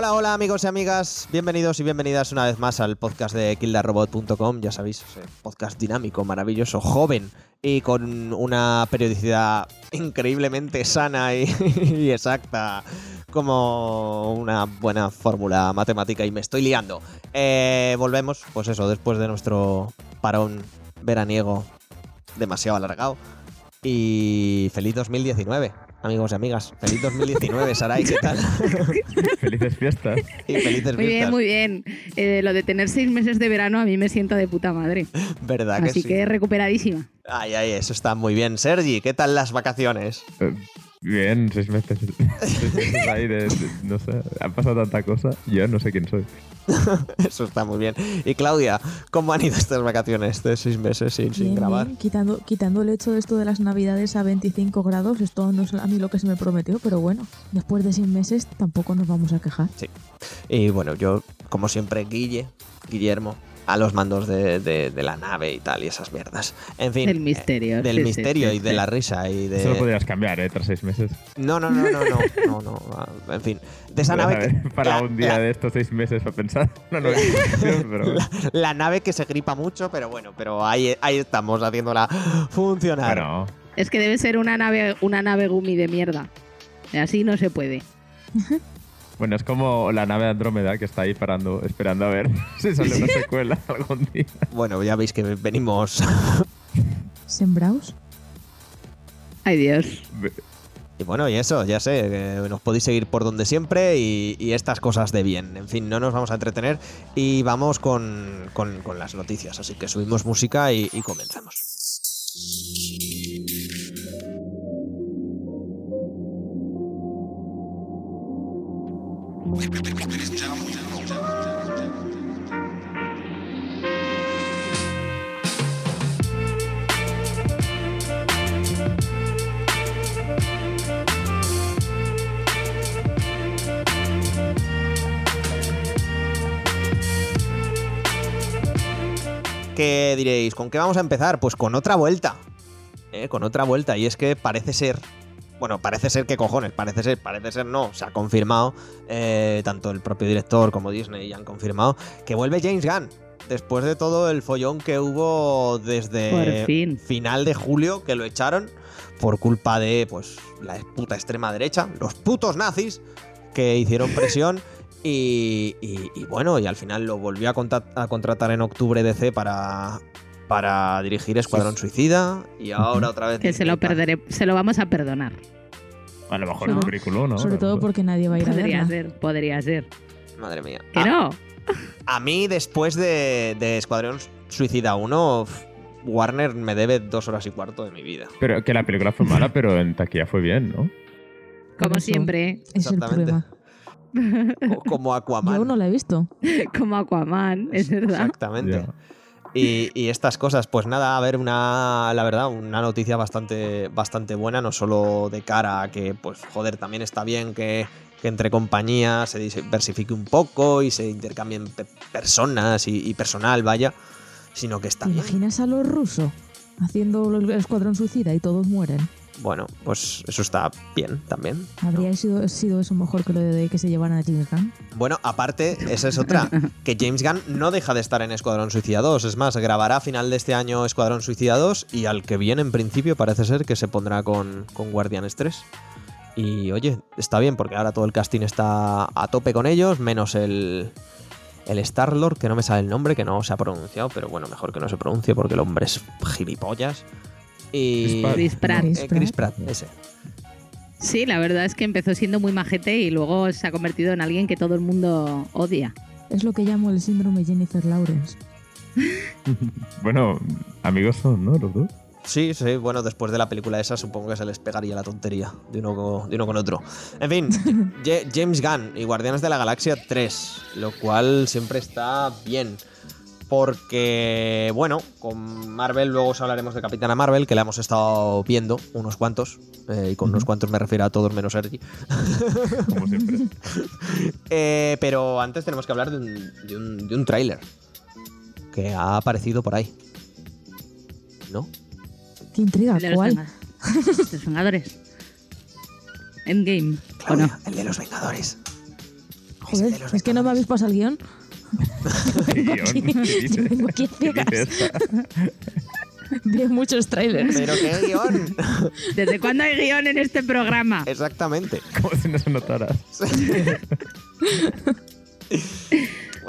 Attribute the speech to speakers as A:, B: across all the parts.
A: Hola, hola amigos y amigas, bienvenidos y bienvenidas una vez más al podcast de kildarrobot.com, ya sabéis, podcast dinámico, maravilloso, joven y con una periodicidad increíblemente sana y, y exacta como una buena fórmula matemática y me estoy liando. Eh, volvemos, pues eso, después de nuestro parón veraniego demasiado alargado y feliz 2019 amigos y amigas. Feliz 2019, Saray, ¿qué tal?
B: Felices fiestas.
A: y felices
C: Muy bien,
A: fiestas.
C: muy bien. Eh, lo de tener seis meses de verano a mí me sienta de puta madre.
A: ¿Verdad que
C: Así
A: sí?
C: que recuperadísima.
A: Ay, ay, eso está muy bien. Sergi, ¿qué tal las vacaciones?
B: Eh, Bien, seis meses, seis meses ahí de, de- No sé, ha pasado tanta cosa. Yo no sé quién soy.
A: Eso está muy bien. Y Claudia, ¿cómo han ido estas vacaciones de seis meses sin, grabar?
D: bien, Quitando, quitando el hecho de esto de las navidades a 25 grados, esto no es a mí lo que se me prometió, pero bueno, después de seis meses tampoco nos vamos a quejar.
A: Y bueno, yo, como siempre, Guille, Guillermo, a los mandos de, de- de la nave y tal, y esas mierdas. En fin.
C: Del misterio,
A: eh, del
C: sí,
A: misterio
C: sí,
A: y de la risa y de.
B: Eso lo podrías cambiar, ¿eh? Tras seis meses.
A: No, no, no, no, no, no, no. En fin. De esa nave que.
B: Para
A: la-
B: un día
A: la-
B: de estos seis meses para pensar nueva situación, pero
A: la nave que se gripa mucho, pero bueno, pero ahí, ahí estamos haciéndola funcionar.
B: Bueno,
C: Es que debe ser una nave, una nave gumi de mierda. Así no se puede.
B: bueno, es como la nave de Andrómeda que está ahí parando, esperando a ver si sale una secuela algún día.
A: Bueno, ya veis que venimos.
D: ¿Sembraos?
C: Ay, Dios.
A: Y bueno, y eso, ya sé, que nos podéis seguir por donde siempre y, y estas cosas de bien. En fin, no nos vamos a entretener y vamos con, con- con las noticias. Así que subimos música y, y comenzamos. ¿Qué diréis? ¿Con qué vamos a empezar? Pues con otra vuelta. ¿eh? Con otra vuelta. Y es que parece ser. Bueno, parece ser que cojones, parece ser, parece ser no, se ha confirmado, eh, tanto el propio director como Disney ya han confirmado, que vuelve James Gunn, después de todo el follón que hubo desde
C: fin.
A: final de julio, que lo echaron por culpa de, pues, la puta extrema derecha, los putos nazis, que hicieron presión y, y- y bueno, y al final lo volvió a, a contratar en octubre DC para, para dirigir Escuadrón Suicida y ahora otra vez...
C: Que se lo perderé, se lo vamos a perdonar.
B: A lo mejor
D: Sobre-
B: currículum, ¿no?
D: Sobre todo porque nadie va a ir a
C: Podría
D: verla.
C: ser, podría ser.
A: Madre mía.
C: Que
A: A-
C: no.
A: A mí, después de, de Escuadrón Suicida 1, f- Warner me debe dos horas y cuarto de mi vida.
B: Pero que la película fue mala, pero en taquilla fue bien, ¿no?
C: Como
D: Eso
C: siempre.
D: Es el
A: Exactamente.
D: problema.
A: O como Aquaman.
D: Yo no la he visto.
C: Como Aquaman, es verdad.
A: Exactamente. Y, y estas cosas, pues nada, a ver, una, la verdad, una noticia bastante, bastante buena, no solo de cara a que, pues, joder, también está bien que, que entre compañías se diversifique un poco y se intercambien pe- personas y, y personal, vaya, sino que está
D: ¿Te imaginas a los rusos haciendo el escuadrón suicida y todos mueren?
A: Bueno, pues eso está bien también.
D: ¿Habría sido, sido eso mejor que lo de que se llevaran a James Gunn?
A: Bueno, aparte, esa es otra, que James Gunn no deja de estar en Escuadrón Suicida 2. Es más, grabará a final de este año Escuadrón Suicida 2 y al que viene, en principio, parece ser que se pondrá con, con Guardianes 3. Y oye, está bien porque ahora todo el casting está a tope con ellos, menos el, el Star-Lord, que no me sale el nombre, que no se ha pronunciado, pero bueno, mejor que no se pronuncie porque el hombre es gilipollas. Y...
B: Chris Pratt.
C: Chris Pratt.
A: Eh, Chris Pratt, ese.
C: Sí, la verdad es que empezó siendo muy majete y luego se ha convertido en alguien que todo el mundo odia.
D: Es lo que llamo el síndrome Jennifer Lawrence.
B: Bueno, amigos son, ¿no? Los dos.
A: Sí, sí, bueno, después de la película esa supongo que se les pegaría la tontería de uno, co- de uno con otro. En fin, Ja- James Gunn y Guardianes de la Galaxia 3, lo cual siempre está bien. Porque, bueno, con Marvel luego os hablaremos de Capitana Marvel, que la hemos estado viendo unos cuantos, eh, y con unos cuantos me refiero a todos menos Sergi.
B: Como siempre.
A: Eh, pero antes tenemos que hablar de un, de un, de un tráiler que ha aparecido por ahí. ¿No?
D: Qué intriga,
C: de los
D: ¿cuál?
C: Venga- Los Vengadores. Endgame. ¿O
A: Claudia,
C: no?
A: el de los Vengadores.
D: Joder,
A: de los
D: es que no me habéis pasado el guion.
B: Guión,
D: aquí-
B: ¿qué dices? ¿Qué dices?
D: Veo muchos trailers.
A: Pero qué guion.
C: ¿Desde cuándo hay guion en este programa?
A: Exactamente.
B: Como si no se notara.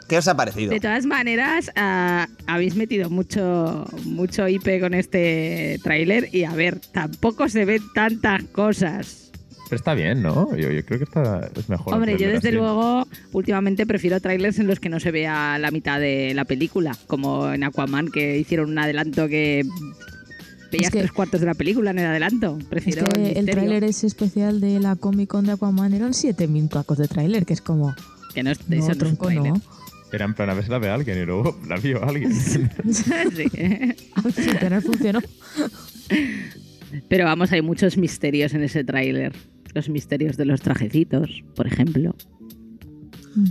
A: ¿Qué os ha parecido?
C: De todas maneras, ah, habéis metido mucho, mucho IP con este tráiler y a ver, tampoco se ven tantas cosas.
B: Pero está bien, ¿no? Yo, yo creo que está, es mejor.
C: Hombre, yo desde
B: así.
C: luego últimamente prefiero trailers en los que no se vea la mitad de la película, como en Aquaman que hicieron un adelanto que veías
D: que-
C: tres cuartos de la película en el adelanto.
D: Es
C: Prefiero
D: que el
C: misterio,
D: tráiler ese especial de la Comic Con de Aquaman eran 7 minutacos de tráiler, que es como,
C: que no es,
D: no,
C: eso no es un
D: tronco, no.
B: Era en plan a ver si la ve alguien y luego la vio alguien.
C: Sí.
D: Al final funcionó.
C: Pero vamos, hay muchos misterios en ese tráiler. Los misterios de los trajecitos, por ejemplo.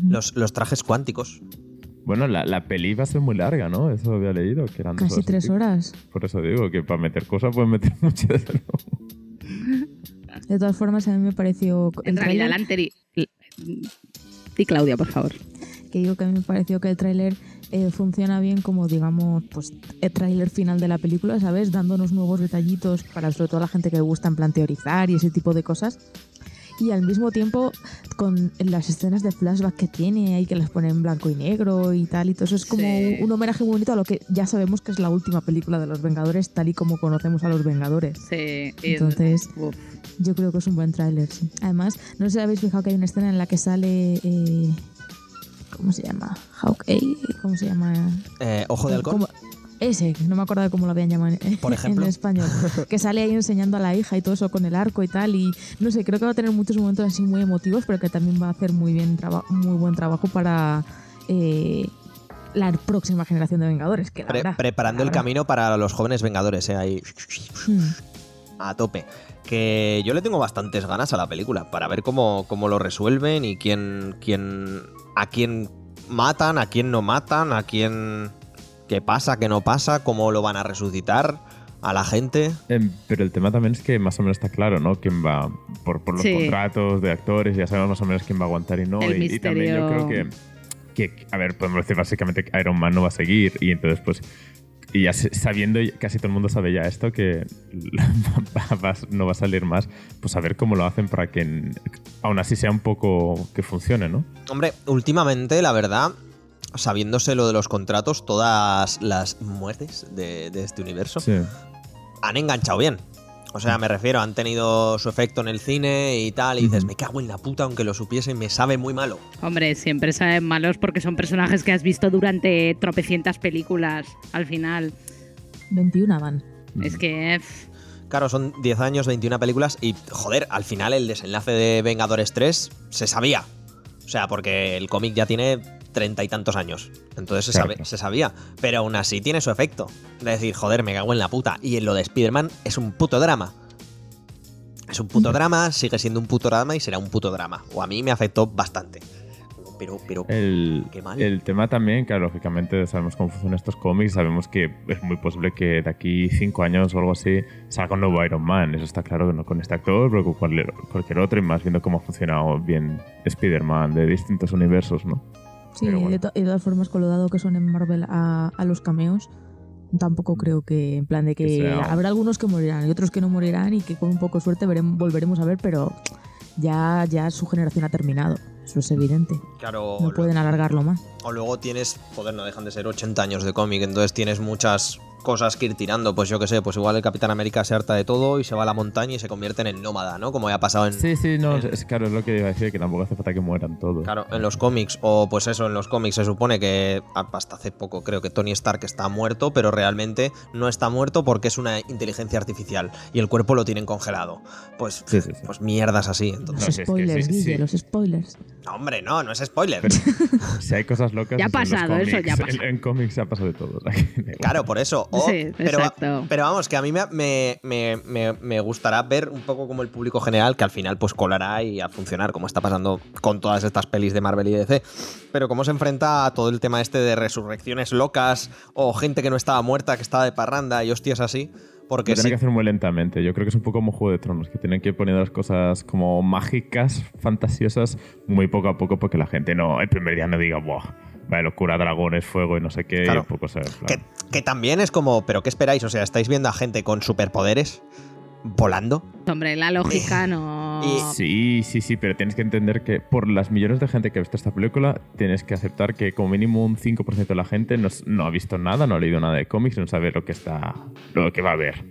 A: Los, los trajes cuánticos.
B: bueno, la, la peli va a ser muy larga, ¿no? Eso había leído, que eran dos
D: Casi tres horas.
B: Por eso digo que para meter cosas pueden meter muchas. ¿no?
D: De todas formas, a mí me pareció
C: En
D: el
C: realidad, la anterior. Y Claudia, por favor.
D: que digo que a mí me pareció que el tráiler eh, funciona bien como, digamos, pues el tráiler final de la película, ¿sabes? Dándonos nuevos detallitos para sobre todo la gente que le gusta en plan teorizar y ese tipo de cosas. Y al mismo tiempo, con las escenas de flashback que tiene, ahí que las pone en blanco y negro y tal, y todo eso es como
C: Sí.
D: un homenaje muy bonito a lo que ya sabemos que es la última película de los Vengadores, tal y como conocemos a los Vengadores.
C: Sí,
D: Entonces,
C: Uf.
D: yo creo que es un buen tráiler, sí. Además, no sé si habéis fijado que hay una escena en la que sale... eh, ¿Cómo se llama? Hawkeye. ¿Cómo se llama?
A: Eh, Ojo de halcón.
D: ¿Cómo- Ese, no me acuerdo de cómo lo habían llamado en,
A: Por ejemplo.
D: en español. Que sale ahí enseñando a la hija y todo eso con el arco y tal. Y no sé, creo que va a tener muchos momentos así muy emotivos, pero que también va a hacer muy, bien muy buen trabajo para eh, la próxima generación de Vengadores. Que la
A: Pre-
D: habrá,
A: preparando
D: la
A: el
D: habrá.
A: camino para los jóvenes vengadores, eh, ahí
D: Hmm.
A: a tope. Que yo le tengo bastantes ganas a la película para ver cómo, cómo lo resuelven y quién, quién, a quién matan, a quién no matan, a quién, qué pasa, qué no pasa, cómo lo van a resucitar a la gente.
B: Em, pero el tema también es que más o menos está claro, ¿no? Quién va, por, por los
C: Sí.
B: contratos de actores, ya sabemos más o menos quién va a aguantar y no.
C: El
B: y, y también yo
C: misterio.
B: creo que, que, a ver, podemos decir básicamente que Iron Man no va a seguir y entonces pues... Y ya sabiendo, casi todo el mundo sabe ya esto, que no va a salir más, pues a ver cómo lo hacen para que aún así sea un poco que funcione, ¿no?
A: Hombre, últimamente, la verdad, sabiéndose lo de los contratos, todas las muertes de, de este universo
B: Sí.
A: han enganchado bien. O sea, me refiero, han tenido su efecto en el cine y tal, y dices, me cago en la puta, aunque lo supiese, me sabe muy malo.
C: Hombre, siempre saben malos porque son personajes que has visto durante tropecientas películas al final.
D: 21 van.
C: Es que. pff,
A: Claro, son 10 años, 21 películas, y joder, al final el desenlace de Vengadores 3 se sabía. O sea, porque el cómic ya tiene treinta y tantos años. Entonces se,
B: Claro.
A: sabe- se sabía. Pero aún así tiene su efecto. De decir, joder, me cago en la puta. Y en lo de Spider-Man es un puto drama. Es un puto drama, sigue siendo un puto drama y será un puto drama. O a mí me afectó bastante. Pero, pero,
B: El,
A: Qué mal.
B: el tema también, claro, lógicamente sabemos cómo funcionan estos cómics, sabemos que es muy posible que de aquí cinco años o algo así salga un nuevo Iron Man. Eso está claro que no con este actor, pero con cualquier, cualquier otro, y más viendo cómo ha funcionado bien Spider-Man de distintos universos, ¿no?
D: Sí,
B: bueno.
D: de, to- y de todas formas, con lo dado que son en Marvel a, a los cameos, tampoco creo que, en plan de que,
B: Que sea-
D: habrá algunos que morirán y otros que no morirán y que con un poco de suerte veremos, volveremos a ver, pero ya, ya su generación ha terminado. Eso es evidente.
A: claro,
D: No pueden alargarlo más.
A: O luego tienes, joder, no dejan de ser 80 años de cómic, entonces tienes muchas cosas que ir tirando. Pues yo qué sé, pues igual el Capitán América se harta de todo y se va a la montaña y se convierte en el nómada, ¿no? Como ya ha pasado en,
B: Sí, sí, no,
A: en-
B: es claro, es lo que iba a decir, que tampoco hace falta que mueran todos.
A: Claro, en los cómics, o pues eso, en los cómics se supone que hasta hace poco creo que Tony Stark está muerto, pero realmente no está muerto porque es una inteligencia artificial y el cuerpo lo tienen congelado. Pues,
B: Sí, sí, sí.
A: pues mierdas así. Entonces,
D: Los
B: si es que
D: spoilers,
B: sí,
D: Guille,
B: sí.
D: los spoilers.
A: no, hombre, no, no es spoiler.
B: Pero si hay cosas locas.
C: Ya ha
B: eso en los
C: pasado, eso ya ha
B: cómics,
C: pasado.
B: En, en cómics se ha pasado de todo.
A: Claro, por eso. O-
C: Sí,
A: pero,
C: exacto.
A: pero vamos, que a mí me, me- me- me- me gustará ver un poco como el público general, que al final pues colará y a funcionar, como está pasando con todas estas pelis de Marvel y DC. Pero cómo se enfrenta a todo el tema este de resurrecciones locas o gente que no estaba muerta, que estaba de parranda y hostias así. Porque
B: Lo tienen
A: sí,
B: que hacer muy lentamente. Yo creo que es un poco como Juego de Tronos, que tienen que poner las cosas como mágicas, fantasiosas, muy poco a poco, porque la gente no, el primer día no diga, ¡buah! Vaya locura, dragones, fuego y no sé qué.
A: Claro.
B: Y un poco se.
A: que, que también es como, ¿pero qué esperáis? O sea, ¿estáis viendo a gente con superpoderes volando?
C: Hombre, la lógica no.
A: Y-
B: Sí, sí, sí, pero tienes que entender que por las millones de gente que ha visto esta película, tienes que aceptar que como mínimo un 5% de la gente no, no ha visto nada, no ha leído nada de cómics, no sabe lo que está, lo que va a ver,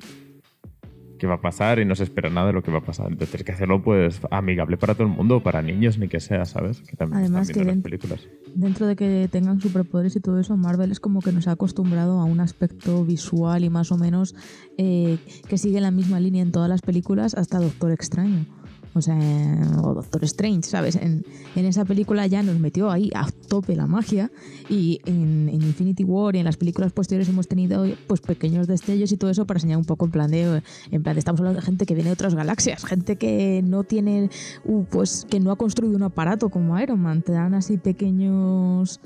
B: qué va a pasar y no se espera nada de lo que va a pasar. Entonces tienes que hacerlo pues amigable para todo el mundo, para niños ni que sea, ¿sabes? Que también
D: Además
B: están
D: que
B: las películas.
D: Dentro de que tengan superpoderes y todo eso, Marvel es como que nos ha acostumbrado a un aspecto visual y más o menos eh, que sigue la misma línea en todas las películas hasta Doctor Extraño. O Doctor Strange, ¿sabes? En, en esa película ya nos metió ahí a tope la magia y en, Infinity War y en las películas posteriores hemos tenido pues pequeños destellos y todo eso para enseñar un poco en plan de, en plan estamos hablando de gente que viene de otras galaxias, gente que no tiene, uh, pues que no ha construido un aparato como Iron Man, te dan así pequeños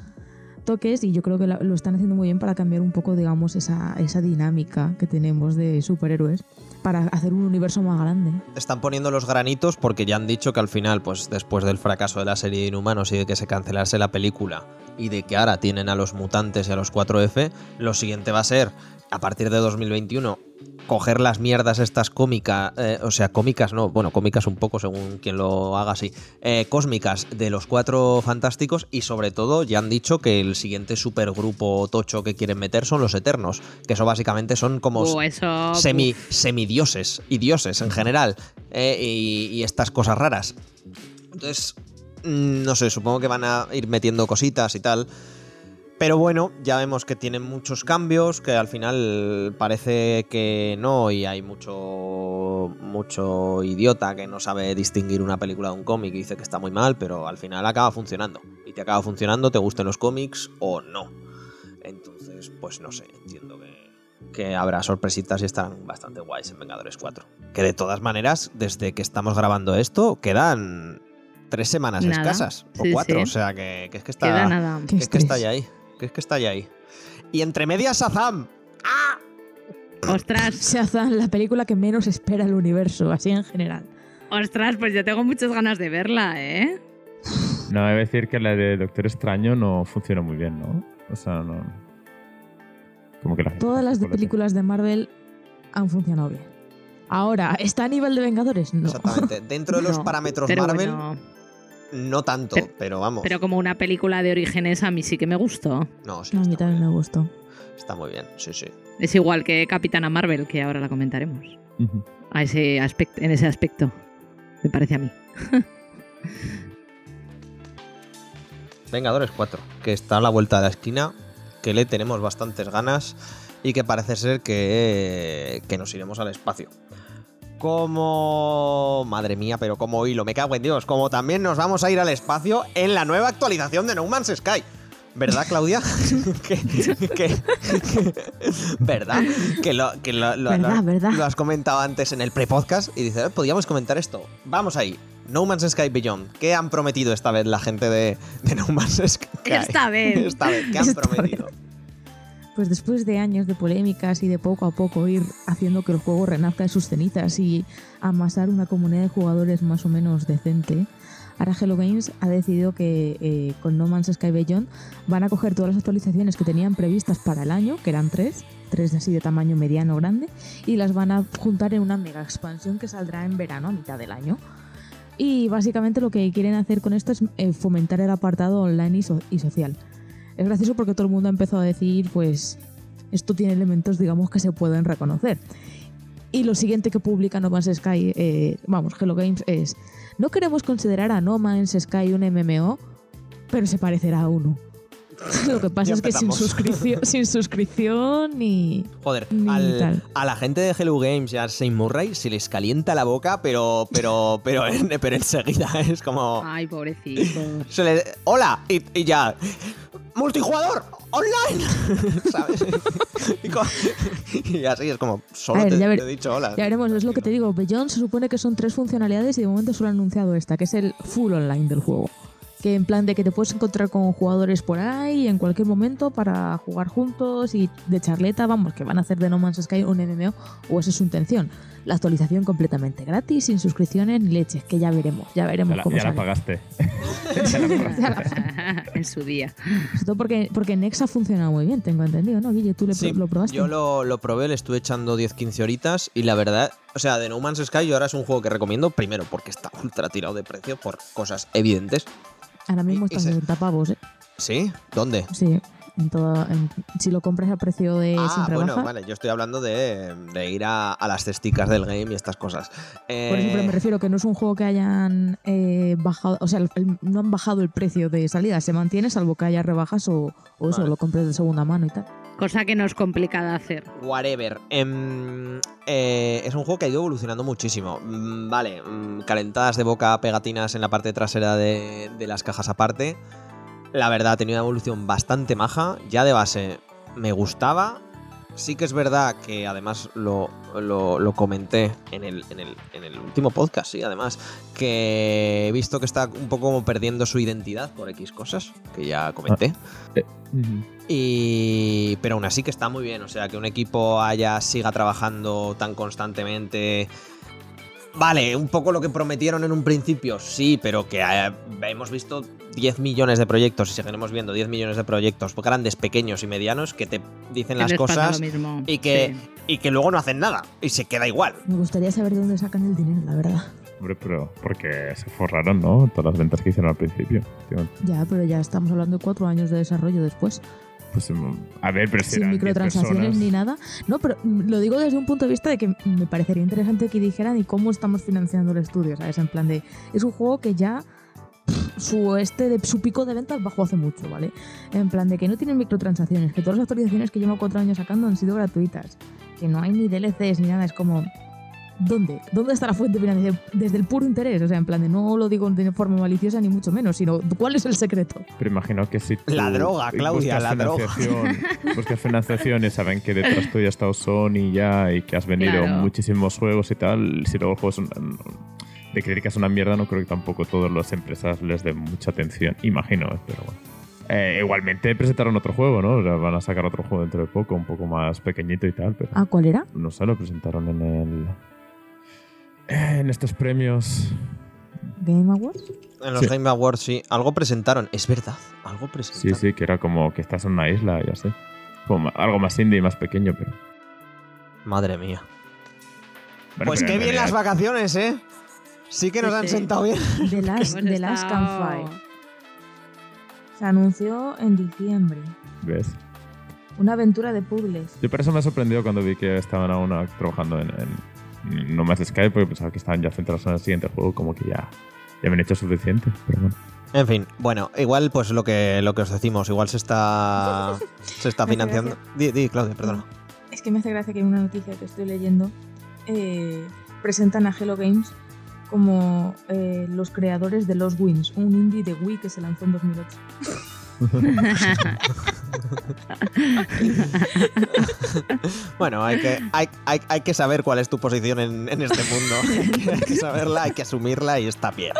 D: toques y yo creo que lo están haciendo muy bien para cambiar un poco, digamos, esa, esa dinámica que tenemos de superhéroes para hacer un universo más grande.
A: Están poniendo los granitos porque ya han dicho que al final, pues después del fracaso de la serie de Inhumanos y de que se cancelase la película y de que ahora tienen a los mutantes y a los 4F, lo siguiente va a ser, a partir de 2021, coger las mierdas estas cómicas, eh, o sea, cómicas no, bueno, cómicas un poco según quien lo haga así, eh, cósmicas de los cuatro fantásticos y sobre todo ya han dicho que el siguiente supergrupo tocho que quieren meter son los Eternos, que eso básicamente son como
C: Uh, eso.
A: semi, semidioses y dioses en general eh, y, y estas cosas raras. Entonces, mm, no sé, supongo que van a ir metiendo cositas y tal. Pero bueno, ya vemos que tienen muchos cambios, que al final parece que no, y hay mucho, mucho idiota que no sabe distinguir una película de un cómic y dice que está muy mal, pero al final acaba funcionando. Y te acaba funcionando, te gusten los cómics o no. Entonces, pues no sé, entiendo que, que habrá sorpresitas y estarán bastante guays en Vengadores 4. Que de todas maneras, desde que estamos grabando esto, quedan tres semanas
C: Nada.
A: escasas, o
C: Sí,
A: cuatro,
C: sí.
A: o sea que, que es que está...
C: Nada.
A: Que es que está ya ahí. Que es que está ya ahí. Y entre medias Shazam.
C: Ostras,
D: Shazam, la película que menos espera el universo, así en general.
C: ostras, pues yo tengo muchas ganas de verla, ¿eh?
B: No, debe decir que la de Doctor Extraño no funciona muy bien, ¿no? O sea, no... Como que la gente
D: Todas las de películas de Marvel han funcionado bien. Ahora, ¿está a nivel de Vengadores? No.
A: Exactamente. Dentro de los
C: No,
A: parámetros Marvel,
C: bueno,
A: no tanto,
C: Pero-
A: pero, vamos.
C: pero como una película de orígenes a mí sí que me gustó.
A: no, sí,
D: No, a mí también me gustó.
A: está muy bien. Sí, sí.
C: Es igual que Capitana Marvel, que ahora la comentaremos. A ese aspecto, en ese aspecto, me parece a mí.
A: Vengadores 4, que está a la vuelta de la esquina, que le tenemos bastantes ganas y que parece ser que, que nos iremos al espacio. Como... Madre mía, pero como hilo, me cago en Dios. Como también nos vamos a ir al espacio en la nueva actualización de No Man's Sky. ¿Verdad, Claudia? que, que- que- ¿Verdad? Que, lo, que lo, lo-
D: Verdad, verdad.
A: lo has comentado antes en el pre-podcast y dices, "Eh, podríamos comentar esto. Vamos ahí. No Man's Sky Beyond. ¿Qué han prometido esta vez la gente de, de No Man's Sky?
C: Esta vez.
A: Esta vez, ¿qué han
D: Esta
A: prometido?
D: Pues después de años de polémicas y de poco a poco ir haciendo que el juego renazca de sus cenizas y amasar una comunidad de jugadores más o menos decente, ahora Hello Games ha decidido que eh, con No Man's Sky Beyond van a coger todas las actualizaciones que tenían previstas para el año, que eran tres, tres así de tamaño mediano grande, y las van a juntar en una mega expansión que saldrá en verano a mitad del año. Y básicamente lo que quieren hacer con esto es eh, fomentar el apartado online y, so- y social. Es gracioso porque todo el mundo ha empezado a decir, pues, esto tiene elementos, digamos, que se pueden reconocer. Y lo siguiente que publica No Man's Sky, eh, vamos, Hello Games, es, no queremos considerar a No Man's Sky un MMO, pero se parecerá a uno. Lo que pasa es que sin suscripción, sin suscripción ni...
A: Joder,
D: Ni
A: al-
D: tal.
A: a la gente de Hello Games y a Saint Murray se les calienta la boca, pero, pero, pero, en- pero enseguida es como...
C: Ay, pobrecito.
A: Se ¡Hola! Y, y ya. ¡Multijugador! ¡Online! ¿Sabes? Y, así es como, solo
D: A ver,
A: te,
D: ya ver-
A: te he dicho hola.
D: Ya veremos, es lo que te digo. Beyond se supone que son tres funcionalidades y de momento solo han anunciado esta, que es el full online del juego. Que en plan de que te puedes encontrar con jugadores por ahí en cualquier momento para jugar juntos y de charleta, vamos, que van a hacer de No Man's Sky un MMO o esa es su intención. La actualización completamente gratis, sin suscripciones ni leches, que ya veremos, ya veremos
B: Ya la,
D: cómo
B: ya la
D: sale.
B: pagaste. Ya la pagaste.
C: en su día.
D: Sobre todo porque, porque Nex ha funcionado muy bien, tengo entendido, ¿no, Guille? ¿Tú le
A: Sí,
D: pro- lo probaste?
A: Yo lo, lo probé, le estuve echando 10-15 horitas y la verdad, o sea, de No Man's Sky yo ahora es un juego que recomiendo, primero porque está ultra tirado de precio por cosas evidentes.
D: Ahora mismo
A: y- y
D: está
A: se-
D: en 60 pavos, ¿eh?
A: ¿Sí? ¿Dónde?
D: Sí, en toda, en- si lo compras a precio de sin
A: ah,
D: rebaja.
A: bueno, vale, yo estoy hablando de, de ir a, a las cesticas del game y estas cosas.
D: Por
A: Eh,
D: pero me refiero que no es un juego que hayan eh, bajado, o sea, el- el- no han bajado el precio de salida, se mantiene salvo que haya rebajas o, o eso,
A: Vale.
D: lo compres de segunda mano y tal.
C: Cosa que no es complicada de hacer.
A: Whatever. Em, eh, es un juego que ha ido evolucionando muchísimo. Mm, Vale, mm, calentadas de boca, pegatinas en la parte trasera de, de las cajas aparte. La verdad, ha tenido una evolución bastante maja. Ya de base me gustaba. Sí que es verdad que además lo, lo- lo comenté en el, en, el, en el último podcast, sí, además, que he visto que está un poco como perdiendo su identidad por X cosas, que ya comenté.
B: Ujú.
A: Y. Pero aún así que está muy bien. O sea, que un equipo haya, siga trabajando tan constantemente. Vale, un poco lo que prometieron en un principio, sí, pero que eh, hemos visto 10 millones de proyectos y seguiremos viendo 10 millones de proyectos, grandes, pequeños y medianos, que te dicen
C: Que
A: las cosas
C: mismo.
A: y que,
C: Sí.
A: y que luego no hacen nada y se queda igual.
D: Me gustaría saber de dónde sacan el dinero, la verdad.
B: Hombre, pero porque se forraron, ¿no? Todas las ventas que hicieron al principio. Tío,
D: Ya, pero ya estamos hablando de cuatro años de desarrollo después,
B: Pues, mm, a ver, pero si
D: sin
B: eran 10
D: microtransacciones ni nada. No, pero mm, lo digo desde un punto de vista de que me parecería interesante que dijeran y cómo estamos financiando el estudio, ¿sabes? En plan de, es un juego que ya su este de su pico de ventas bajó hace mucho, ¿vale? En plan de que no tienen microtransacciones, que todas las actualizaciones que llevo cuatro años sacando han sido gratuitas, que no hay ni DLCs ni nada, es como ¿Dónde? ¿Dónde está la fuente de financiación? Desde el puro interés, o sea, en plan de no lo digo de forma maliciosa ni mucho menos, sino ¿cuál es el secreto?
B: Pero imagino que si. tú
A: La droga, Claudia, la droga.
B: financiación- Buscas financiación y saben que detrás tuya ha estado Sony ya y que has vendido
C: Claro.
B: muchísimos juegos y tal. Si luego el juego es un- de crítica es una mierda, no creo que tampoco todas las empresas les den mucha atención. Imagino, eh, pero bueno. Eh, igualmente presentaron otro juego, ¿no? O sea, van a sacar otro juego dentro de poco, un poco más pequeñito y tal, pero
D: Ah, ¿cuál era?
B: no sé, lo presentaron en el. Eh, En estos premios.
D: Game Awards.
A: En los
B: Sí.
A: Game Awards sí, algo presentaron. Es verdad, algo
B: Sí,
A: presentaron.
B: sí, que era como que estás en una isla, ya sé. Como algo más indie y más pequeño, pero.
A: Madre mía.
B: Bueno,
A: pues qué
B: en
A: bien las vacaciones, ¿eh? Sí que nos
C: Sí,
A: han
C: sí.
A: sentado bien.
D: The Last, The Last Campfire. Se anunció en diciembre.
B: ¿Ves?
D: Una aventura de puzzles.
B: Yo por eso me ha sorprendido cuando vi que estaban aún trabajando en, en No Más Sky, porque pensaba que estaban ya centrados en el siguiente juego, como que ya, ya habían hecho suficiente. Pero bueno.
A: En fin, bueno, igual pues lo que, lo que os decimos, igual se está se está
D: Me
A: financiando. Di, di, Claudia, perdona.
D: Es que me hace gracia que en una noticia que estoy leyendo eh, presentan a Hello Games como eh, los creadores de Los Wins, un indie de Wii que se lanzó en 2008.
A: Bueno, hay que, hay, hay- hay que saber cuál es tu posición en, en este mundo. Hay que, hay que saberla, hay que asumirla y está bien.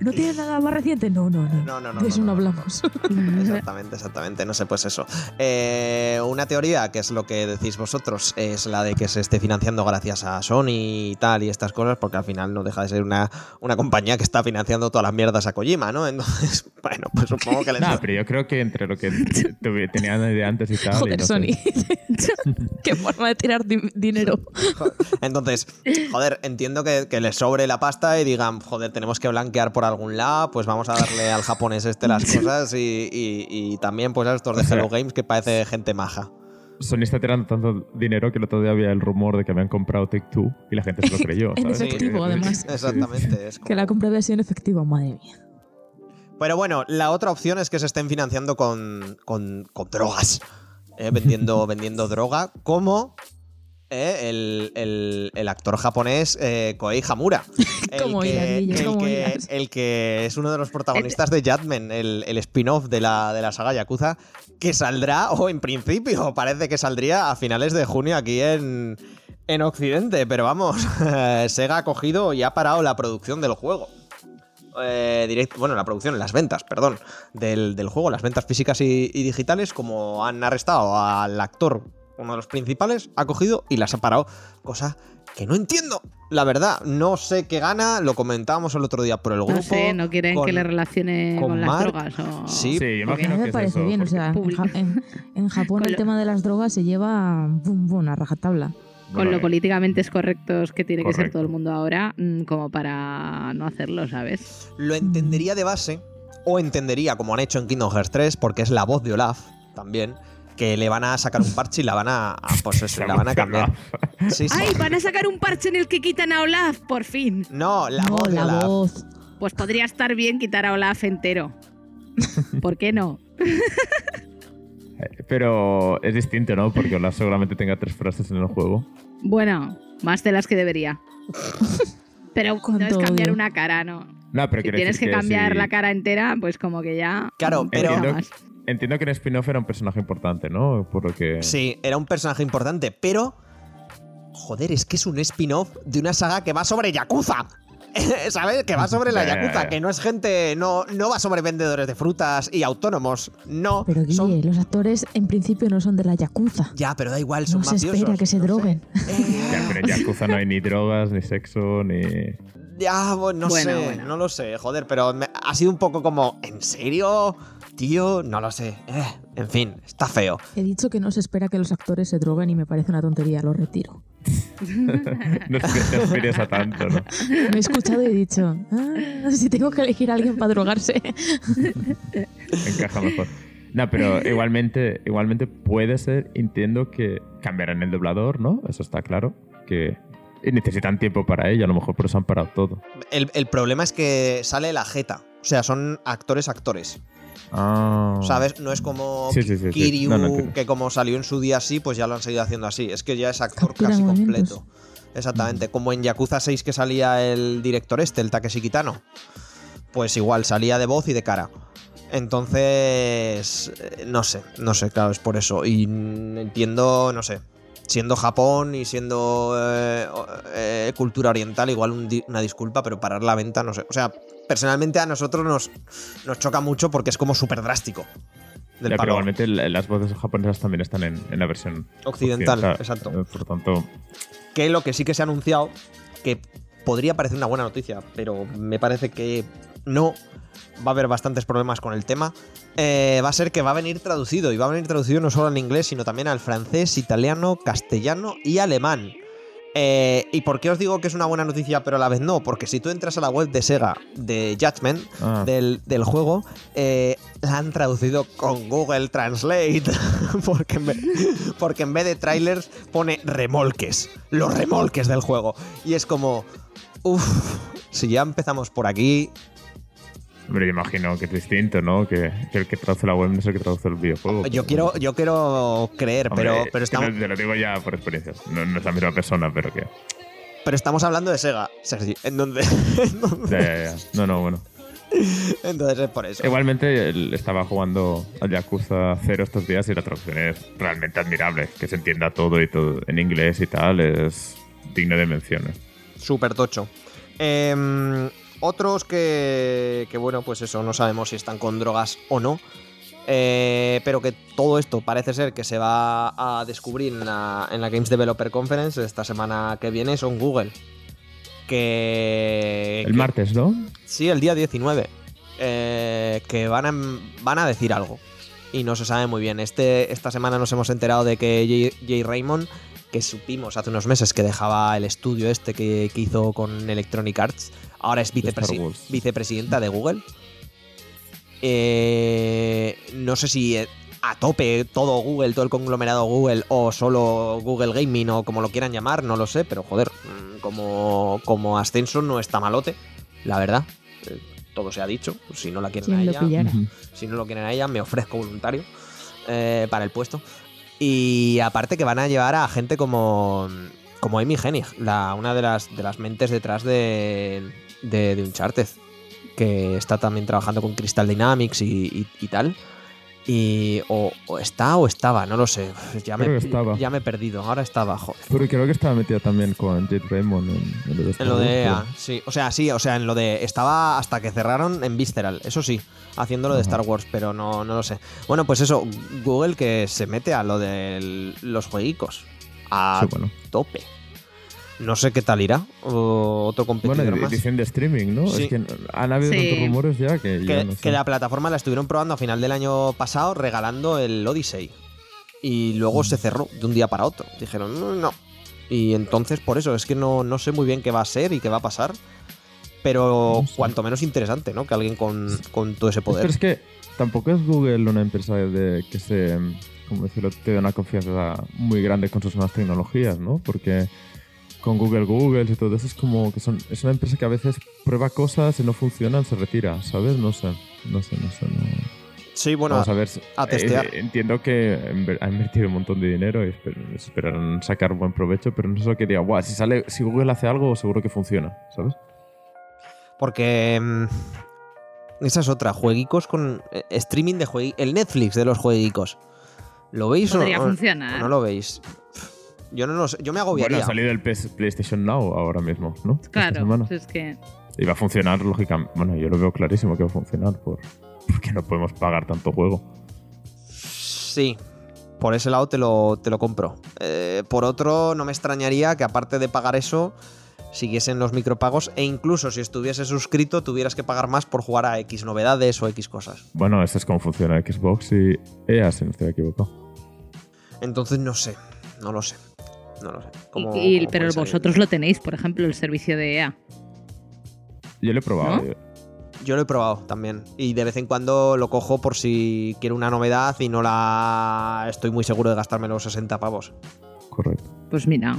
D: ¿No tienes nada más reciente? No, no, no.
A: No, no, no.
D: de eso
A: no,
D: no,
A: no, no.
D: hablamos.
A: Exactamente, exactamente. No sé, pues eso. Eh, una teoría, que es lo que decís vosotros, es la de que se esté financiando gracias a Sony y tal y estas cosas, porque al final no deja de ser una, una compañía que está financiando todas las mierdas a Kojima, ¿no? Entonces, bueno, pues supongo que les...
B: Nada, pero yo creo que entre lo que tenían de antes y tal. y
D: Joder,
B: no sé.
D: Sony. Qué forma de tirar di- dinero.
A: Entonces, joder, entiendo que, que les sobre la pasta y digan, joder, tenemos que blanquear por algún lado, pues vamos a darle al japonés este las cosas y, y- y también pues a estos de Hello Games que parece gente maja.
B: Sony está tirando tanto dinero que el otro día había el rumor de que habían comprado Take Two y la gente se lo creyó.
D: En
B: ¿sabes?
D: efectivo,
B: Porque-
D: además.
A: Exactamente. es
D: Que la compra había sido en efectivo, madre mía.
A: Pero bueno, la otra opción es que se estén financiando con, con- con drogas. eh, vendiendo, vendiendo droga, como eh, el, el- el actor japonés eh, Koei Hamura. El
D: ¿Cómo
A: que,
D: irás, Guille?
A: el
D: ¿Cómo
A: que-
D: irás?
A: el que es uno de los protagonistas de Jadman, el, el spin-off de la, de la saga Yakuza, que saldrá, o en principio, parece que saldría a finales de junio aquí en, en Occidente. Pero vamos, Sega ha cogido y ha parado la producción del juego. eh, direct- bueno, la producción, las ventas, perdón, del, del juego, las ventas físicas y, y digitales, como han arrestado al actor, uno de los principales, ha cogido y las ha parado, cosa que no entiendo. La verdad, no sé qué gana, lo comentábamos el otro día por el grupo.
C: No sé, no quieren
A: con-
C: que le relacione
A: con
C: con, las
A: Mark.
C: drogas o...
A: Sí,
B: Sí, yo imagino
D: mí
B: que
D: me
B: es
D: parece
B: eso,
D: bien, o sea, en,
C: Público.
D: Ja- en- en Japón el
C: lo-
D: tema de las drogas se lleva boom, boom, a rajatabla.
C: Con
B: bueno,
C: lo
B: eh,
C: políticamente correctos que tiene que ser todo el mundo ahora, mm, como para no hacerlo, ¿sabes?
A: lo entendería de base, o entendería como han hecho en Kingdom Hearts 3, porque es la voz de Olaf también, que le van a sacar un parche y la van a, a- pues eso, la van a cambiar. Sí, sí.
C: ¡Ay, van a sacar un parche en el que quitan a Olaf, por fin!
A: No, la
D: no,
A: voz
D: la
A: Olaf.
D: voz.
C: Pues podría estar bien quitar a Olaf entero. ¿Por qué no?
B: Eh, Pero es distinto, ¿no? Porque Olaf seguramente tenga tres frases en el juego.
C: Bueno, más de las que debería. Pero no es cambiar
D: odio.
C: una cara, ¿no?
B: No, pero
C: Si tienes que cambiar la cara entera, pues como que ya...
A: Claro, pero-
B: Entiendo. Entiendo que en spin-off era un personaje importante, ¿no? Por lo que...
A: Sí, era un personaje importante, pero. Joder, es que es un spin-off de una saga que va sobre Yakuza. ¿Sabes? Que va sobre la
B: Ya, ya,
A: Yakuza,
B: ya.
A: que no es gente. No, no va sobre vendedores de frutas y autónomos. No.
D: Pero Guille,
A: son-
D: los actores en principio no son de la Yakuza.
A: Ya, pero da igual, son
D: No se
A: mafiosos.
D: espera que se
A: no
D: droguen.
A: Eh,
B: Ya, pero en Yakuza no hay ni drogas, ni sexo, ni...
A: Ya, bueno, no
C: Bueno,
A: sé,
C: bueno.
A: no lo sé, joder, pero me- ha sido un poco como, ¿en serio? Tío, no lo sé. Eh, en fin, está feo.
D: He dicho que no se espera que los actores se droguen y me parece una tontería, lo retiro.
B: No es que te aspires a tanto, ¿no?
D: Me he escuchado y he dicho, ah, si tengo que elegir a alguien para drogarse.
B: Encaja mejor. No, pero igualmente, igualmente puede ser, entiendo que cambiarán el doblador, ¿no? Eso está claro. Que necesitan tiempo para ello, a lo mejor por eso han parado todo.
A: El, el problema es que sale la jeta. O sea, son actores actores.
B: Ah.
A: ¿Sabes? No es como
B: Sí, sí, sí, sí.
A: Kiryu,
B: No, no entiendo.
A: que como salió en su día así, pues ya lo han seguido haciendo así. Es que ya es actor
D: Captura
A: casi
D: movimientos.
A: completo. Exactamente. Como en Yakuza 6 que salía el director este, el Takeshi Kitano. Pues igual, salía de voz y de cara. Entonces, eh, no sé, no sé, claro, es por eso. Y mm, entiendo, no sé, siendo Japón y siendo eh, eh, cultura oriental, igual un di- una disculpa, pero parar la venta, no sé. O sea, personalmente a nosotros nos, nos choca mucho porque es como súper drástico. Del
B: Ya, pero igualmente las voces japonesas también están en, en la versión
A: Occidental,
B: occidental.
A: exacto.
B: Eh, Por tanto,
A: que lo que sí que se ha anunciado, que podría parecer una buena noticia, pero me parece que no, va a haber bastantes problemas con el tema, eh, va a ser que va a venir traducido, y va a venir traducido no solo al inglés, sino también al francés, italiano, castellano y alemán. Eh, ¿Y por qué os digo que es una buena noticia, pero a la vez no? Porque si tú entras a la web de Sega, de Judgment,
B: ah,
A: del, del juego, eh, la han traducido con Google Translate. porque, en vez, porque en vez de trailers pone remolques. Los remolques del juego. Y es como. Uff, si ya empezamos por aquí.
B: Hombre, yo imagino que es distinto, ¿no? Que, que el que traduce la web no es el que traduce el videojuego.
A: Yo quiero, yo quiero creer,
B: Hombre,
A: pero, pero, estamos,
B: te lo digo ya por experiencia. No, no es la misma persona, pero que.
A: pero estamos hablando de Sega, Sergi. En donde,
B: Ya, ya, ya. No, no, bueno.
A: entonces es por eso.
B: Igualmente él estaba jugando al Yakuza 0 estos días y la traducción es realmente admirable. Que se entienda todo y todo en inglés y tal es digno de menciones.
A: Súper tocho. Em, otros que, que, bueno, pues eso, no sabemos si están con drogas o no. Eh, pero que todo esto parece ser que se va a descubrir en la, en la Games Developer Conference esta semana que viene son Google. Que.
B: El
A: que-
B: martes, ¿no?
A: Sí, el día 19. eh, que van a, van a decir algo. Y no se sabe muy bien. Este, esta semana nos hemos enterado de que Jay, Raymond, que supimos hace unos meses que dejaba el estudio este que, que hizo con Electronic Arts, ahora es vicepresi- vicepresidenta de Google. Eh, no sé si eh, a tope todo Google, todo el conglomerado Google, o solo Google Gaming, o como lo quieran llamar, no lo sé, pero joder, mm, como, como ascenso no está malote, la verdad. Eh, Todo se ha dicho. Si no la quieren a
D: ¿Quién lo
A: ella,
D: pillara?
A: si no lo quieren a ella, me ofrezco voluntario eh, para el puesto. Y aparte que van a llevar a gente como, como Amy Hennig, la, una de las, de las mentes detrás de, de, de Uncharted, que está también trabajando con Crystal Dynamics y, y- y tal. Y o, o está o estaba, no lo sé. Ya me, ya me he perdido. Ahora estaba, joder.
B: Pero creo que estaba metida también con Jade Raymond en, en lo de, Star
A: En lo de EA, sí. O sea, sí, o sea, en lo de. Estaba hasta que cerraron en Visceral, eso sí, haciendo lo de
B: Ajá.
A: Star Wars, pero no, no lo sé. Bueno, pues eso, Google que se mete a lo de los jueguicos. A
B: Sí, bueno.
A: tope. No sé qué tal irá. O otro competidor
B: Bueno,
A: más.
B: dicen de streaming, ¿no?
A: Sí.
B: Es que han habido
C: Sí.
B: tantos rumores ya que, ya no
A: que
B: sé.
A: la plataforma la estuvieron probando a final del año pasado regalando el Odyssey. Y luego
B: Mm.
A: se cerró de un día para otro. Dijeron, no, no. Y entonces, por eso, es que no, no sé muy bien qué va a ser y qué va a pasar. Pero
B: No sé.
A: cuanto menos interesante, ¿no? Que alguien con, con todo ese poder.
B: Pero es que tampoco es Google una empresa de que se, como decirlo, te da una confianza muy grande con sus nuevas tecnologías, ¿no? Porque con Google Google y todo eso es como que son, es una empresa que a veces prueba cosas y no funcionan, se retira, ¿sabes? No sé, no sé, no sé. No.
A: Sí, bueno,
B: Vamos a ver.
A: a testear.
B: eh, entiendo que ha invertido un montón de dinero y esper- esperarán sacar buen provecho, pero no es lo que diga, Buah, si, sale, si Google hace algo, seguro que funciona, ¿sabes?
A: porque. mm, esa es otra, jueguicos con. eh, streaming de jueguicos. El Netflix de los jueguicos. ¿Lo veis o
C: Podría
A: o-
C: funcionar.
A: o no lo veis? Yo no lo sé. Yo me agobiaría.
B: Bueno, ha salido el PlayStation Now ahora mismo, ¿no?
C: Claro, es que.
B: Y va a funcionar, lógicamente. Bueno, yo lo veo clarísimo que va a funcionar por, porque no podemos pagar tanto juego.
A: Sí, por ese lado te lo, te lo compro. Eh, por otro, no me extrañaría que aparte de pagar eso, siguiesen los micropagos e incluso si estuviese suscrito tuvieras que pagar más por jugar a X novedades o X cosas.
B: Bueno, esto es como funciona Xbox y EA, si no estoy equivocado.
A: Entonces no sé, no lo sé. No lo sé.
C: y-
A: ¿Cómo-
C: y-
A: cómo
C: pero
A: salir?
C: vosotros lo tenéis, por ejemplo, el servicio de EA.
B: Yo lo he probado.
C: ¿No?
B: yo-
A: lo he probado también. Y de vez en cuando lo cojo por si quiero una novedad y no la estoy muy seguro de gastarme los 60 pavos.
B: Correcto.
C: Pues mira,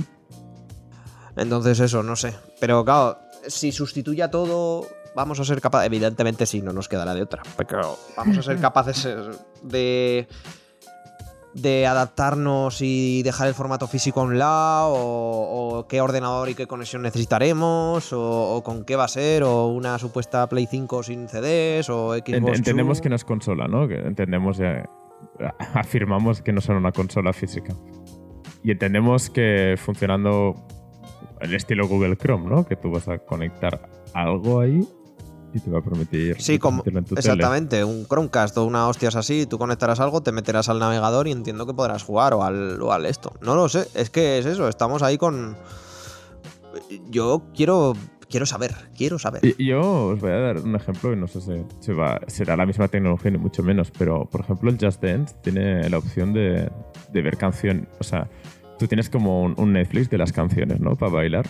A: Entonces eso, no sé. Pero claro, si sustituye a todo, vamos a ser capaces... Evidentemente sí, no nos quedará de otra. Pero vamos a ser capaces eh, de... De adaptarnos y dejar el formato físico a un lado, o, o qué ordenador y qué conexión necesitaremos, o, o con qué va a ser, o una supuesta Play 5 sin CDs, o Xbox.
B: Ent- entendemos que no es consola, ¿no? Que entendemos, ya- afirmamos que no son una consola física. Y entendemos que funcionando el estilo Google Chrome, ¿no? Que tú vas a conectar algo ahí y te va a permitir
A: Sí, como,
B: tele.
A: exactamente, un Chromecast o una hostias así, tú conectarás algo, te meterás al navegador y entiendo que podrás jugar o al, o al esto. No lo sé, es que es eso, estamos ahí con... Yo quiero, quiero saber, quiero saber.
B: Y- Yo os voy a dar un ejemplo y no sé si, si va- será la misma tecnología ni mucho menos, pero por ejemplo el Just Dance tiene la opción de, de ver canción, o sea, tú tienes como un, un Netflix de las canciones, ¿no? Para bailar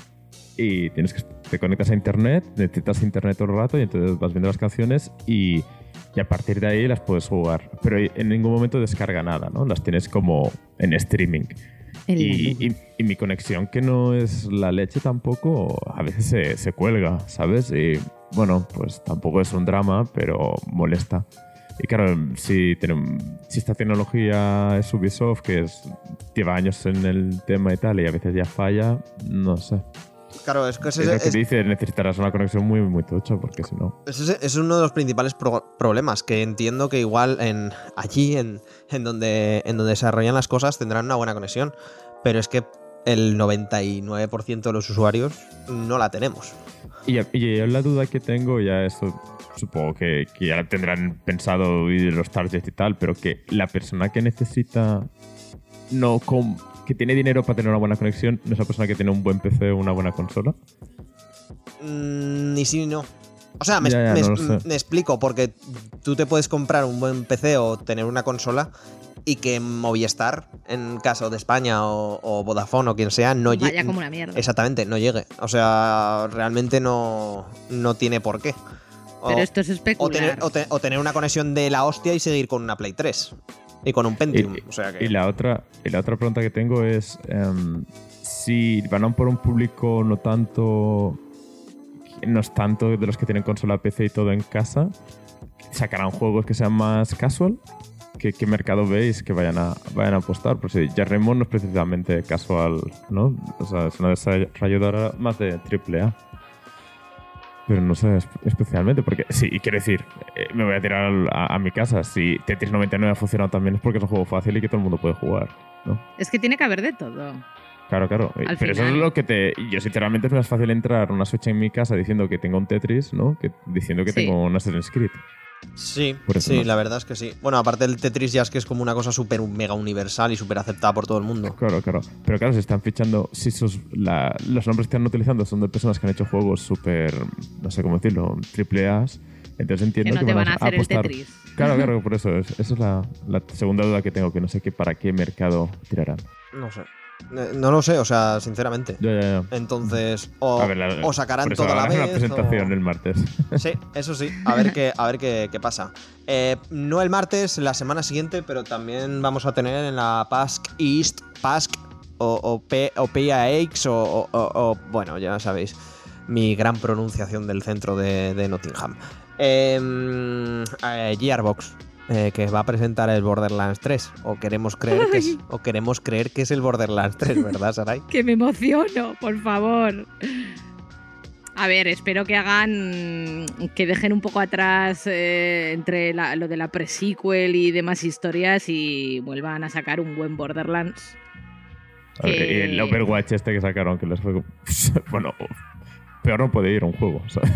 B: y tienes que te conectas a internet, necesitas internet todo el rato y entonces vas viendo las canciones y, y a partir de ahí las puedes jugar, pero en ningún momento descarga nada, ¿no? Las tienes como en streaming. Y, y- y mi conexión, que no es la leche tampoco, a veces se, se cuelga, ¿sabes? Y bueno, pues tampoco es un drama, pero molesta. Y claro, si, si esta tecnología es Ubisoft, que es, lleva años en el tema y tal, y a veces ya falla, no sé.
A: Claro, es que ese,
B: Es lo que
A: es-
B: dice, necesitarás una conexión muy, muy tocha, porque si no...
A: ese es uno de los principales pro- problemas, que entiendo que igual en allí, en, en donde, en donde desarrollan las cosas, tendrán una buena conexión, pero es que el 99% de los usuarios no la tenemos.
B: Y, y yo la duda que tengo, ya esto supongo que, que ya tendrán pensado y los targets y tal, pero que la persona que necesita, no com- que tiene dinero para tener una buena conexión, no es la persona que tiene un buen PC o una buena consola.
A: Mm, Ni sí ni no. O sea, me,
B: Ya, ya,
A: me-
B: no lo sé.
A: me explico, porque tú te puedes comprar un buen PC o tener una consola y que Movistar, en caso de España o, o Vodafone o quien sea, no llegue.
C: Vaya como una mierda.
A: Exactamente, no llegue. O sea, realmente no, no tiene por qué. O,
C: Pero esto es
A: o
C: especular.
A: tener, o te- o tener una conexión de la hostia y seguir con una Play 3. Y con un Pentium.
B: Y-
A: o sea que...
B: Y la otra, y la otra pregunta que tengo es em, si van a por un público no tanto no es tanto de los que tienen consola PC y todo en casa, sacarán juegos que sean más casual. ¿Qué, qué mercado veis que vayan a, vayan a apostar? Por si ya Raymond no es precisamente casual, ¿no? O sea, es una desarrolladora más de AAA. Pero no sé espe- especialmente, porque sí, quiero decir, eh, me voy a tirar al- a, a mi casa. Si Tetris 99 ha funcionado también es porque es un juego fácil y que todo el mundo puede jugar, ¿no?
C: Es que tiene que haber de todo.
B: Claro, claro.
C: Al
B: Pero eso es lo que te. Yo, sinceramente, es más fácil entrar una Switch en mi casa diciendo que tengo un Tetris, ¿no? Que diciendo que
C: Sí.
B: tengo un Assassin's Creed.
A: Sí, sí,
B: no.
A: la verdad es que sí. Bueno, aparte del Tetris ya es que es como una cosa súper mega universal y súper aceptada por todo el mundo.
B: Claro, claro. Pero claro, se están fichando. Si sus, la- los nombres que están utilizando son de personas que han hecho juegos súper. No sé cómo decirlo, triple A. Entonces entiendo
C: Que no te van a hacer el
B: apostar.
C: Tetris.
B: Claro, claro, por eso. es- esa es la, la segunda duda que tengo, que no sé qué para qué mercado tirarán.
A: No sé. Eh, No lo sé, o sea, sinceramente.
B: Ya, ya, ya.
A: Entonces, o,
B: ver, la-
A: o sacarán toda la vez.
B: una presentación
A: o-
B: el martes.
A: Sí, eso sí. A ver qué, a ver qué, qué pasa. Eh, no el martes, la semana siguiente, pero también vamos a tener en la Pask East, Pask o, o, P, o PAX o, bueno, ya sabéis, mi gran pronunciación del centro de, de Nottingham. Em, eh, Gearbox. Eh, que va a presentar el Borderlands 3 o queremos creer que es, o queremos creer que es el Borderlands 3, ¿verdad, Sarai?
C: Que me emociono, por favor. A ver, espero que hagan. que dejen un poco atrás eh, entre la- lo de la pre-sequel y demás historias y vuelvan a sacar un buen Borderlands.
B: A ver,
C: Que-
B: y el Overwatch este que sacaron, que les fue. Bueno, peor no puede ir un juego, ¿sabes?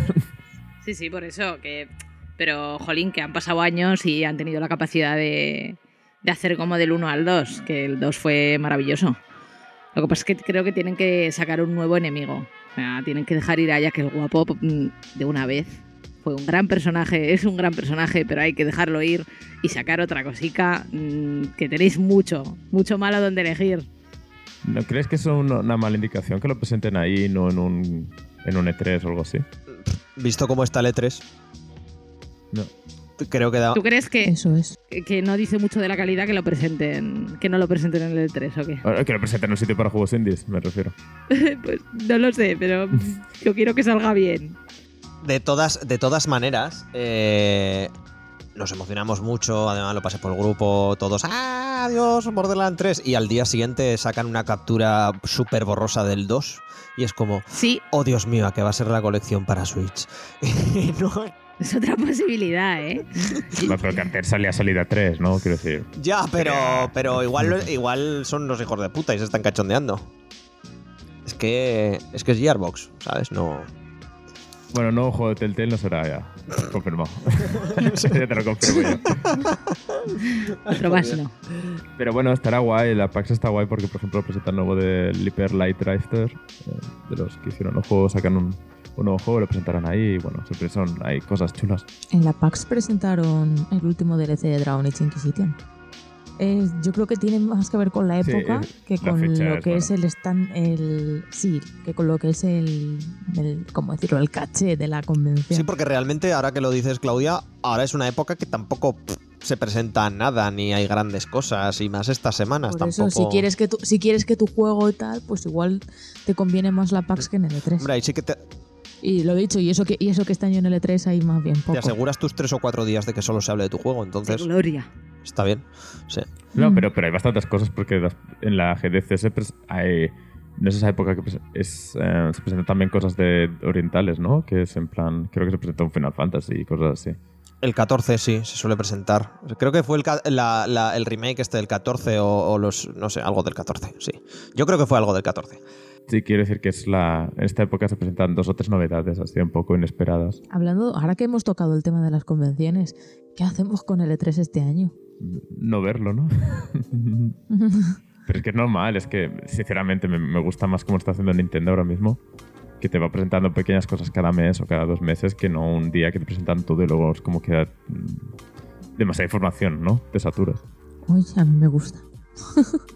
C: Sí, sí, por eso. que Pero, jolín, que han pasado años y han tenido la capacidad de, de hacer como del 1 al 2, que el 2 fue maravilloso. Lo que pasa es que creo que tienen que sacar un nuevo enemigo. O sea, tienen que dejar ir a Jack el guapo mm, de una vez. Fue un gran personaje, es un gran personaje, pero hay que dejarlo ir y sacar otra cosica mm, que tenéis mucho, mucho malo donde elegir.
B: ¿No crees que es una, una mala indicación que lo presenten ahí, no en un, en un E3 o algo así?
A: Visto cómo está el E3,
B: No.
A: creo que da,
C: ¿Tú crees que,
D: Eso es.
C: que no dice mucho de la calidad que lo presenten, que no lo presenten en el E3 o qué?
B: Que lo presenten en un sitio para juegos indies, me refiero.
C: Pues no lo sé, pero yo quiero que salga bien.
A: De todas, de todas maneras, eh, nos emocionamos mucho. Además, lo pasé por el grupo, todos. ¡Ah, adiós! Borderlands 3. Y al día siguiente sacan una captura súper borrosa del 2. Y es como,
C: Sí,
A: oh Dios mío, ¿a qué va a ser la colección para Switch? Y no-
C: es otra posibilidad, ¿eh?
B: No, pero que antes salía salida 3, ¿no? Quiero decir.
A: ya, pero, pero igual, igual son los hijos de puta y se están cachondeando. Es que es que es Gearbox, ¿sabes? No.
B: Bueno, nuevo juego de Telltale no será ya. Confirmado. Ya te lo confirmo yo.
C: Otro más no.
B: Pero bueno, estará guay. La PAX está guay porque, por ejemplo, presentan nuevo de Liper Light Drifter. eh, de los que hicieron los juegos, sacan un, un nuevo juego, lo presentarán ahí. Y bueno, siempre son. Hay cosas chulas.
D: En la PAX presentaron el último DLC de Dragon Age Inquisition. Yo creo que tiene más que ver con la época que con lo
B: es
D: que es el stand, el sí, que con lo que es el, el ¿cómo decirlo? El caché de la convención.
A: Sí, porque realmente, ahora que lo dices, Claudia, ahora es una época que tampoco pff, se presenta nada, ni hay grandes cosas, y más estas semanas
D: Por eso,
A: tampoco.
D: si quieres que tu, si quieres que tu juego y tal, pues igual te conviene más la PAX que en el E3.
A: Hombre, ahí sí que te,
D: Y lo dicho, y eso que y eso que este año en el E3 hay más bien poco.
A: te aseguras tus tres o cuatro días de que solo se hable de tu juego,
C: De
A: entonces
C: gloria.
A: está bien. Sí.
B: No,
D: Mm.
B: pero, pero hay bastantes cosas porque en la GDC se pres- hay. No es esa época que pres- es, eh, se presentan también cosas de orientales, ¿no? Que es en plan. Creo que se presentó un Final Fantasy y cosas así.
A: El 14 sí, se suele presentar. Creo que fue el, ca- la- la- el remake este del 14 o, o los. No sé, algo del 14, sí. Yo creo que fue algo del 14.
B: Sí, quiero decir que es la. En esta época se presentan dos o tres novedades así un poco inesperadas.
D: Hablando, ahora que hemos tocado el tema de las convenciones, ¿qué hacemos con el E3 este año?
B: No verlo, ¿no? Pero es que es normal, es que sinceramente me, me gusta más cómo está haciendo Nintendo ahora mismo. Que te va presentando pequeñas cosas cada mes o cada dos meses que no un día que te presentan todo y luego es como que mm, demasiada información, ¿no? Te saturas.
D: Uy, a mí me gusta.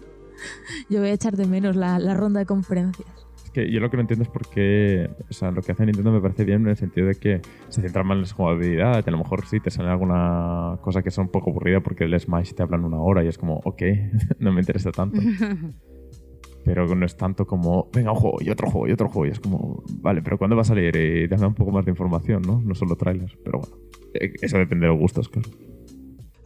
D: Yo voy a echar de menos la, la ronda de conferencias.
B: Es que yo lo que no entiendo es por qué. O sea, lo que hace Nintendo me parece bien en el sentido de que se centra más en la jugabilidad. A lo mejor sí te sale alguna cosa que es un poco aburrida porque el Smash te hablan una hora y es como, ok, no me interesa tanto. Pero no es tanto como, venga, un juego y otro juego y otro juego. Y es como, vale, pero ¿cuándo va a salir? Y dame un poco más de información, ¿no? No solo trailers. Pero bueno, eh, eso depende de los gustos, claro.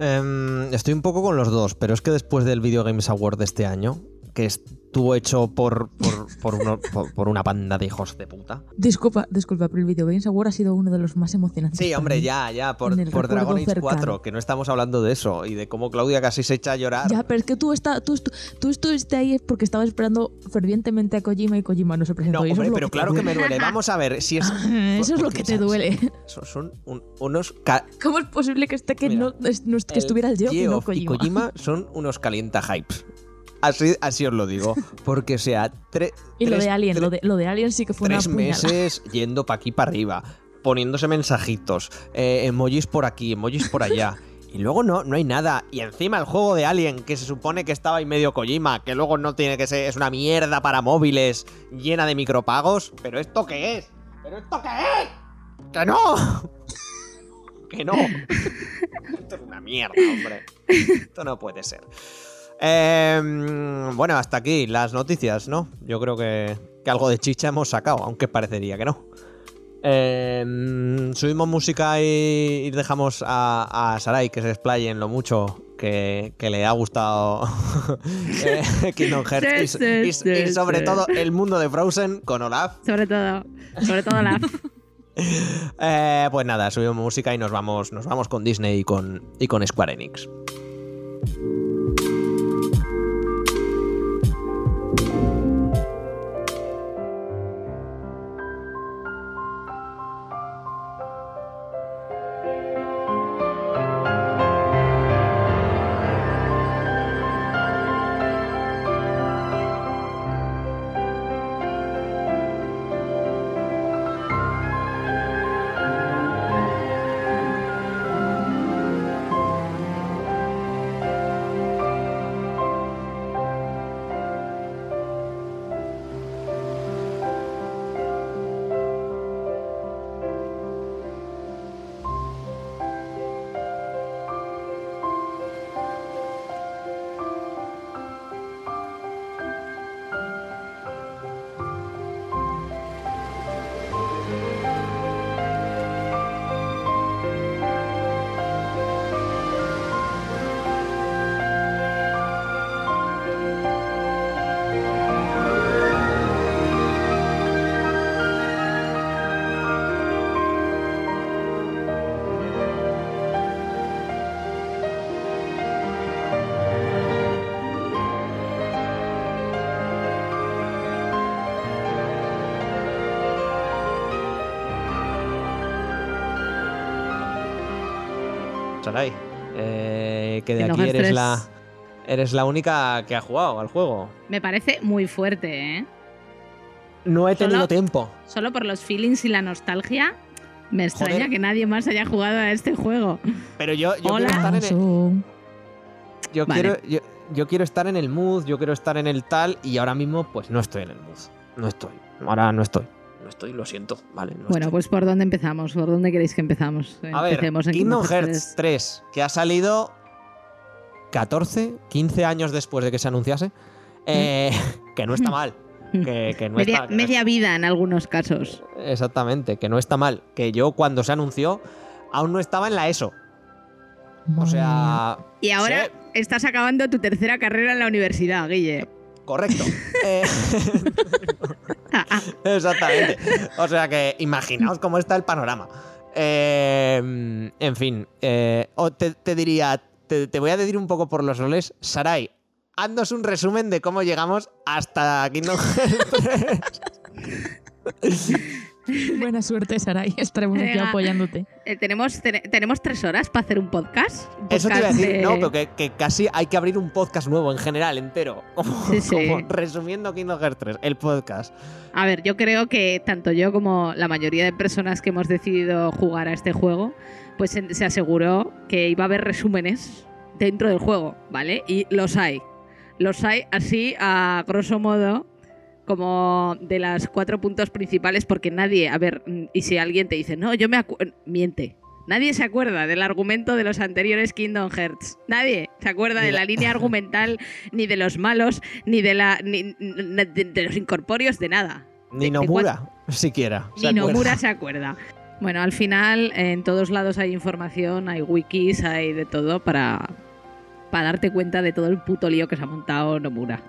A: Em, estoy un poco con los dos, pero es que después del Video Games Award de este año, que estuvo hecho por, por, por, uno- por- por una banda de hijos de puta.
D: Disculpa, disculpa, pero el Video Games Award ha sido uno de los más emocionantes.
A: Sí, hombre,
D: mí.
A: ya, ya, por, por Dragon Age
D: cercano.
A: 4, que no estamos hablando de eso y de cómo Claudia casi se echa a llorar.
D: Ya, pero es que tú, está, tú, tú, tú estuviste ahí porque estabas esperando fervientemente a Kojima y Kojima no se presentó.
A: no, hombre, pero claro que me
D: duele.
A: Vamos a ver si es.
D: Eso es lo que te duele.
A: Son, son un- unos. ca-
D: ¿Cómo es posible que esté que
A: Mira,
D: no, que estuviera el Geoff y no
A: y?
D: Kojima
A: son unos calienta hypes. Así, así os lo digo. Porque, o sea, tre-
D: Y lo
A: tres-
D: de Alien,
A: tre-
D: lo de, lo de Alien sí que fue
A: tres
D: una puñalada.
A: meses yendo para aquí para arriba, poniéndose mensajitos, eh, emojis por aquí, emojis por allá. Y luego no, no hay nada. Y encima el juego de Alien, que se supone que estaba ahí medio Kojima, que luego no tiene que ser, es una mierda para móviles, llena de micropagos. ¿Pero esto qué es? ¿Pero esto qué es? ¡Que no! ¡Que no! Esto es una mierda, hombre. Esto no puede ser. Eh, bueno, hasta aquí las noticias, ¿no? Yo creo que, que algo de chicha hemos sacado, aunque parecería que no. Eh, subimos música y, y dejamos a, a Sarai que se explaye en lo mucho que, que le ha gustado eh, Kingdom Hearts y, y-
C: Sí, sí,
A: y sobre todo el mundo de Frozen con Olaf.
C: Sobre todo, sobre todo la.
A: Eh, pues nada, subimos música y nos vamos, nos vamos con Disney y con, y con Square Enix. Que de aquí eres
C: 3.
A: la, eres la única que ha jugado al juego.
C: Me parece muy fuerte, ¿eh?
A: No he tenido
C: Solo-
A: tiempo.
C: Solo por los feelings y la nostalgia, me extraña
A: Joder.
C: que nadie más haya jugado a este juego.
A: Pero yo, yo
C: Hola.
A: quiero estar en el, yo
C: Vale.
A: quiero, yo, yo quiero estar en el mood, yo quiero estar en el tal, y ahora mismo, pues no estoy en el mood. No estoy. Ahora no estoy. No estoy, lo siento. Vale, no
C: Bueno,
A: estoy.
C: pues ¿por dónde empezamos? ¿Por dónde queréis que empezamos?
A: A ver,
C: Empecemos en
A: Kingdom
C: Kingdom
A: Hearts 3, que ha salido 14, 15 años después de que se anunciase. eh, que no está mal. Que, que no
C: media,
A: está, que no
C: media vida en algunos casos.
A: Exactamente, que no está mal. Que yo cuando se anunció aún no estaba en la ESO. O
D: Madre
A: sea,
C: Y ahora estás acabando tu tercera carrera en la universidad, Guille.
A: correcto. Eh, exactamente. O sea que imaginaos cómo está el panorama. Eh, en fin, eh, te diría, te, te voy a decir un poco por los roles. Sarai, haznos un resumen de cómo llegamos hasta Kingdom Hearts 3.
D: Buena suerte, Sarai. Estaremos aquí apoyándote.
C: Eh, ¿tenemos, te- ¿Tenemos tres horas para hacer un podcast? Un
A: Eso te iba a decir,
C: de-
A: no, pero que, que casi hay que abrir un podcast nuevo en general, entero. Como,
C: Sí, sí.
A: como resumiendo Kingdom Hearts 3, el podcast.
C: A ver, yo creo que tanto yo como la mayoría de personas que hemos decidido jugar a este juego, pues se se aseguró que iba a haber resúmenes dentro del juego, ¿vale? Y los hay. Los hay así, a grosso modo, como de las cuatro puntos principales, porque nadie, a ver, mm, y si alguien te dice, no, yo me acuerdo, miente. Nadie se acuerda del argumento de los anteriores Kingdom Hearts. Nadie se acuerda de
A: la-
C: línea argumental, ni de los malos, ni de la ni- de, de los incorpóreos, de nada.
A: Ni Nomura, siquiera.
C: Ni. Nomura se acuerda. Bueno, al final en todos lados hay información, hay wikis, hay de todo para, para darte cuenta de todo el puto lío que se ha montado Nomura.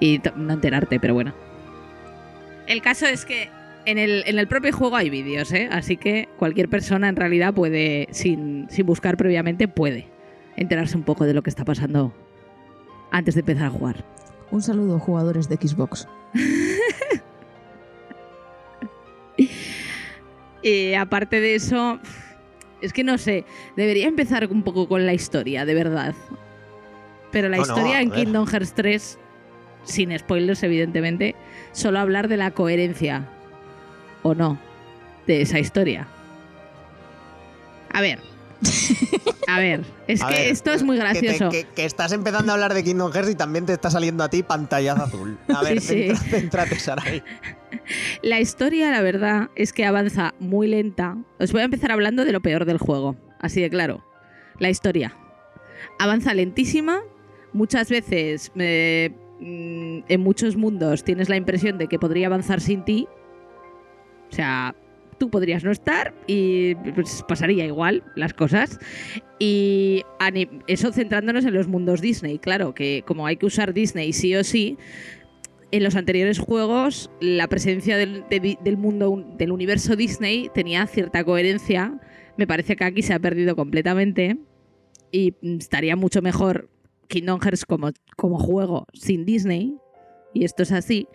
C: y no enterarte, pero bueno. El caso es que en el, en el propio juego hay vídeos, ¿eh? Así que cualquier persona en realidad puede, sin, sin buscar previamente, puede enterarse un poco de lo que está pasando antes de empezar a jugar.
D: Un saludo, jugadores de Xbox.
C: Y aparte de eso, es que no sé, debería empezar un poco con la historia, de verdad. Pero la historia en. Kingdom Hearts 3, sin spoilers evidentemente, solo hablar de la coherencia o no de esa historia. A ver. A ver, es
A: A
C: que
A: ver,
C: esto es muy
A: que te-
C: gracioso.
A: Que, que estás empezando a hablar de Kingdom Hearts y también te está saliendo a ti pantallazo azul. A ver,
C: Sí, sí.
A: céntrate, Sarai.
C: La historia, la verdad, es que avanza muy lenta. Os voy a empezar hablando de lo peor del juego, así de claro. La historia. Avanza lentísima. Muchas veces, eh, mm, en muchos mundos, tienes la impresión de que podría avanzar sin ti. O sea, tú podrías no estar y pues, pasaría igual las cosas. Y eso centrándonos en los mundos Disney, claro, que como hay que usar Disney sí o sí, en los anteriores juegos la presencia del, de- del mundo, un- del universo Disney tenía cierta coherencia. Me parece que aquí se ha perdido completamente y estaría mucho mejor Kingdom Hearts como, como juego sin Disney. Y esto es así.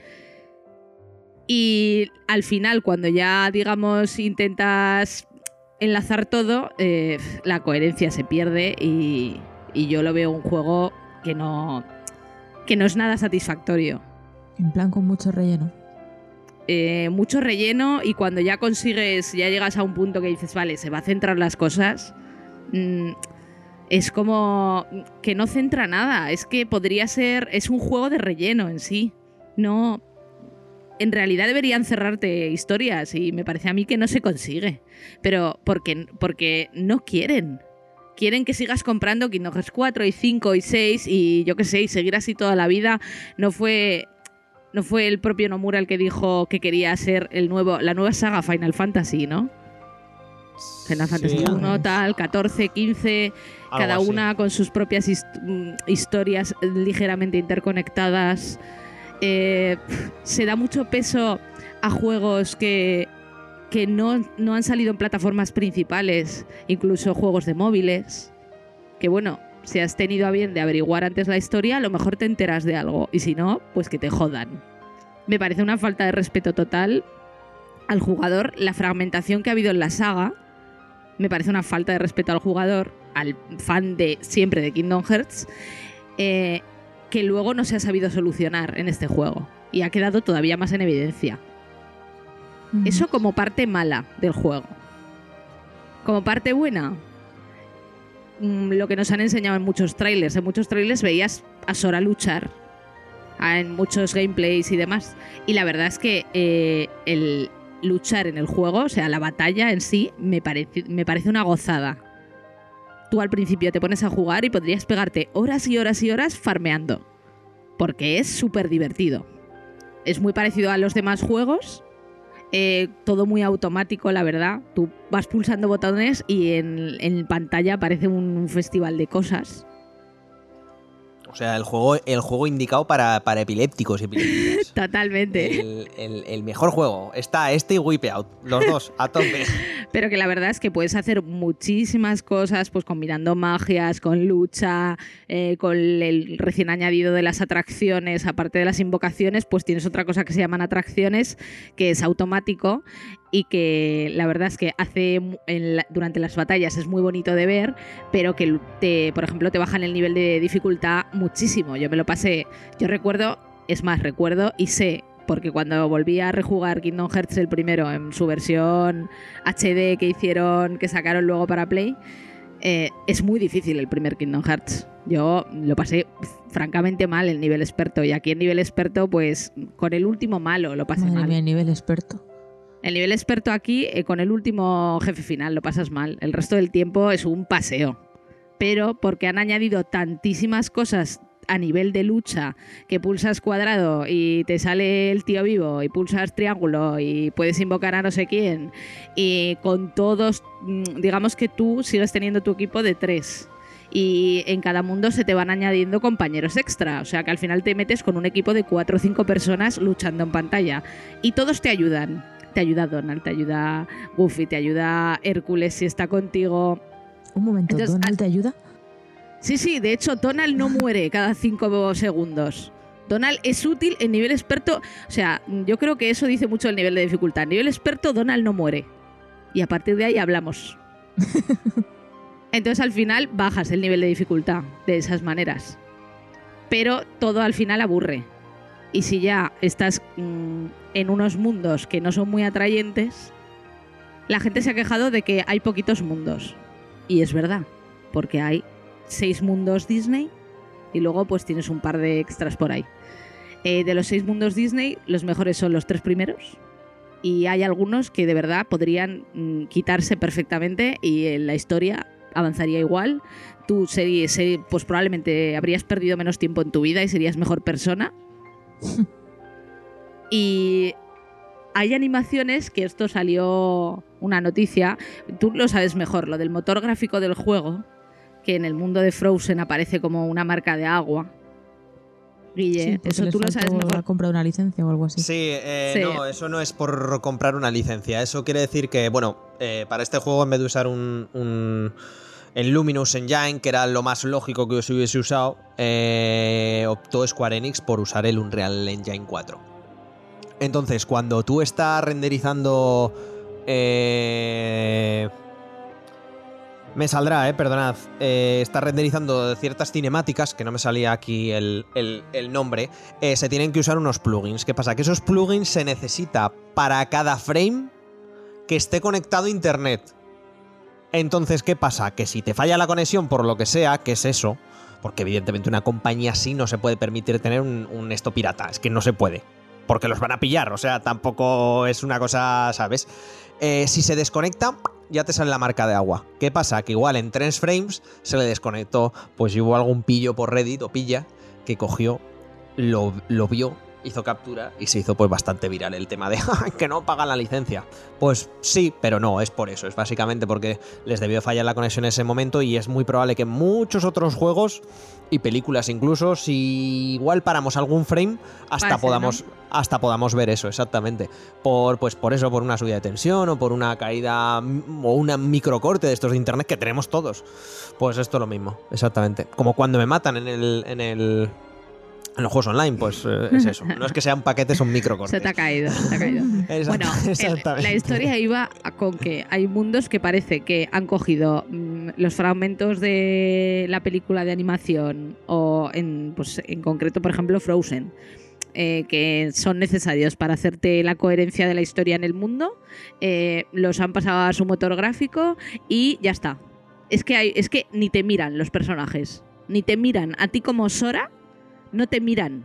C: Y al final, cuando ya, digamos, intentas enlazar todo, eh, la coherencia se pierde y, y yo lo veo un juego que no, que no es nada satisfactorio
D: En plan con mucho relleno.
C: eh, mucho relleno y cuando ya consigues, ya llegas a un punto que dices, vale, se va a centrar las cosas, mm, es como que no centra nada. Es que podría ser, es un juego de relleno en sí. No, en realidad deberían cerrarte historias y me parece a mí que no se consigue. Pero porque, porque no quieren. Quieren que sigas comprando Kingdom Hearts 4 y 5 y 6 y yo qué sé, y seguir así toda la vida. No fue no fue el propio Nomura el que dijo que quería ser el nuevo, la nueva saga Final Fantasy, ¿no? Final Fantasy
A: Sí,
C: 1, tal, 14, 15,
A: algo
C: cada una con sus propias hist- mm, historias ligeramente interconectadas. Eh, se da mucho peso a juegos que, que no, no han salido en plataformas principales, incluso juegos de móviles. Que bueno, si has tenido a bien de averiguar antes la historia, a lo mejor te enteras de algo. Y si no, pues que te jodan. Me parece una falta de respeto total al jugador. La fragmentación que ha habido en la saga me parece una falta de respeto al jugador, al fan de siempre de Kingdom Hearts, eh, que luego no se ha sabido solucionar en este juego. Y ha quedado todavía más en evidencia.
D: Ujú.
C: Eso como parte mala del juego. Como parte buena, mm, lo que nos han enseñado en muchos trailers. En muchos trailers veías a Sora luchar, en muchos gameplays y demás. Y la verdad es que eh, el luchar en el juego, o sea, la batalla en sí, me parece, me parece una gozada. Tú al principio te pones a jugar y podrías pegarte horas y horas y horas farmeando. Porque es súper divertido. Es muy parecido a los demás juegos, eh, todo muy automático, la verdad. Tú vas pulsando botones y en, en pantalla aparece un festival de cosas.
A: O sea, el juego, el juego indicado para, para epilépticos y epilépticas.
C: Totalmente.
A: El, el- el mejor juego. Está este y Wipeout. Los dos, a tope.
C: Pero que la verdad es que puedes hacer muchísimas cosas, pues combinando magias, con lucha, eh, con el recién añadido de las atracciones, aparte de las invocaciones, pues tienes otra cosa que se llaman atracciones, que es automático y que la verdad es que hace en la- durante las batallas es muy bonito de ver, pero que te, por ejemplo, te bajan el nivel de dificultad muchísimo. Yo me lo pasé, yo recuerdo, es más, recuerdo y sé, porque cuando volví a rejugar Kingdom Hearts el primero en su versión HD que hicieron, que sacaron luego para Play, eh, es muy difícil el primer Kingdom Hearts. Yo lo pasé francamente mal el nivel experto y aquí en nivel experto pues con el último malo lo pasé
D: Madre
C: mal.
D: mía, nivel experto.
C: El nivel experto aquí, eh, con el último jefe final, lo pasas mal. El resto del tiempo es un paseo. Pero porque han añadido tantísimas cosas a nivel de lucha, que pulsas cuadrado y te sale el tío vivo, y pulsas triángulo y puedes invocar a no sé quién, y con todos, mm, digamos que tú sigues teniendo tu equipo de tres. y en cada mundo se te van añadiendo compañeros extra. O sea que al final te metes con un equipo de cuatro o cinco personas luchando en pantalla y todos te ayudan. Te ayuda Donald, te ayuda Goofy, te ayuda Hércules si está contigo.
D: Un momento,
C: Entonces,
D: ¿Donald
C: al-
D: te ayuda?
C: Sí, sí, de hecho Donald no muere cada cinco segundos. Donald es útil en nivel experto. O sea, yo creo que eso dice mucho el nivel de dificultad. En nivel experto, Donald no muere. Y a partir de ahí hablamos. Entonces al final bajas el nivel de dificultad de esas maneras. Pero todo al final aburre. Y si ya estás mm, en unos mundos que no son muy atrayentes, la gente se ha quejado de que hay poquitos mundos. Y es verdad, porque hay seis mundos Disney y luego pues tienes un par de extras por ahí. Eh, de los seis mundos Disney, los mejores son los tres primeros. Y hay algunos que de verdad podrían mm, quitarse perfectamente y en la historia avanzaría igual. Tú serías, seri- pues probablemente habrías perdido menos tiempo en tu vida y serías mejor persona. y hay animaciones que esto salió una noticia, tú lo sabes mejor, lo del motor gráfico del juego, que en el mundo de Frozen aparece como una marca de agua. Guille,
D: Sí, porque
C: eso tú lo sabes mejor.
D: la compra de una licencia o algo así.
A: Sí, eh,
C: Sí.
A: no, eso no es por comprar una licencia. Eso quiere decir que, bueno, eh, para este juego, en vez de usar un, un- el Luminous Engine, que era lo más lógico que se hubiese usado, eh, optó Square Enix por usar el Unreal Engine 4. Entonces, cuando tú estás renderizando. eh, me saldrá, eh, perdonad. Eh, estás renderizando ciertas cinemáticas, que no me salía aquí el, el- el nombre. eh, se tienen que usar unos plugins. ¿Qué pasa? Que esos plugins se necesita para cada frame que esté conectado a internet. Entonces, ¿qué pasa? Que si te falla la conexión por lo que sea, que es eso, porque evidentemente una compañía así no se puede permitir tener un, esto pirata, es que no se puede. Porque los van a pillar, o sea, tampoco es una cosa, ¿sabes? Eh, si se desconecta, ya te sale la marca de agua. ¿Qué pasa? Que igual en tres frames se le desconectó, pues hubo algún pillo por Reddit o pilla que cogió, lo, lo vio, hizo captura y se hizo pues bastante viral el tema de que no pagan la licencia. Pues sí, pero no, es por eso, es básicamente porque les debió fallar la conexión en ese momento y es muy probable que muchos otros juegos y películas incluso, si igual paramos algún frame, hasta podamos hasta podamos ver eso, exactamente. Por pues por eso, por una subida de tensión o por una caída o un microcorte de estos de internet que tenemos todos. Pues esto es lo mismo, exactamente. Como cuando me matan en el en el en los juegos online, pues eh, es eso. No es que sean paquetes, son microcortes.
C: Se te ha caído, se te ha caído. Bueno, el-
A: exactamente.
C: la historia iba con que hay mundos que parece que han cogido mm, los fragmentos de la película de animación o en, pues, en concreto, por ejemplo, Frozen, eh, que son necesarios para hacerte la coherencia de la historia en el mundo, eh, los han pasado a su motor gráfico y ya está. Es que, hay, es que ni te miran los personajes, ni te miran. A ti como Sora, no te miran.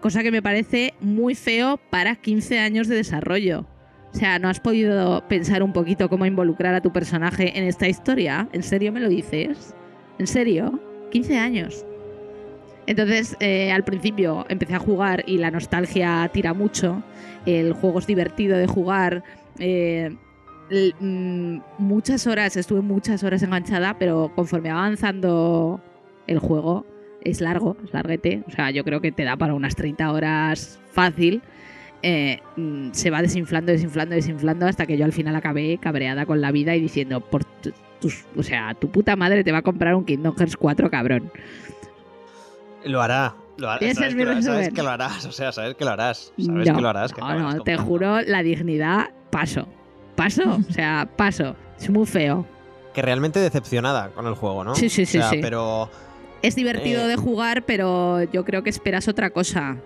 C: Cosa que me parece muy feo para 15 años de desarrollo. O sea, ¿no has podido pensar un poquito cómo involucrar a tu personaje en esta historia? ¿En serio me lo dices? ¿En serio? 15 años. Entonces, eh, al principio empecé a jugar y la nostalgia tira mucho. El juego es divertido de jugar. eh, mm, muchas horas, estuve muchas horas enganchada, pero conforme va avanzando el juego, es largo, es larguete. O sea, yo creo que te da para unas 30 horas fácil. Eh, mm, se va desinflando, desinflando, desinflando hasta que yo al final acabé cabreada con la vida y diciendo, por tu- tus, o sea, tu puta madre te va a comprar un Kingdom Hearts 4, cabrón.
A: Lo hará. Lo hará sabes,
C: es
A: que lo, sabes
C: resumen.
A: que lo harás. O sea, sabes que lo harás. Sabes
C: no,
A: que lo harás. que
C: no, no, te
A: comprando.
C: juro, la dignidad, paso. Paso, o sea, paso. Es muy feo.
A: Que realmente decepcionada con el juego, ¿no?
C: Sí, sí, sí,
A: O sea,
C: sí.
A: pero.
C: Es divertido
A: Eh.
C: de jugar, pero yo creo que esperas otra cosa.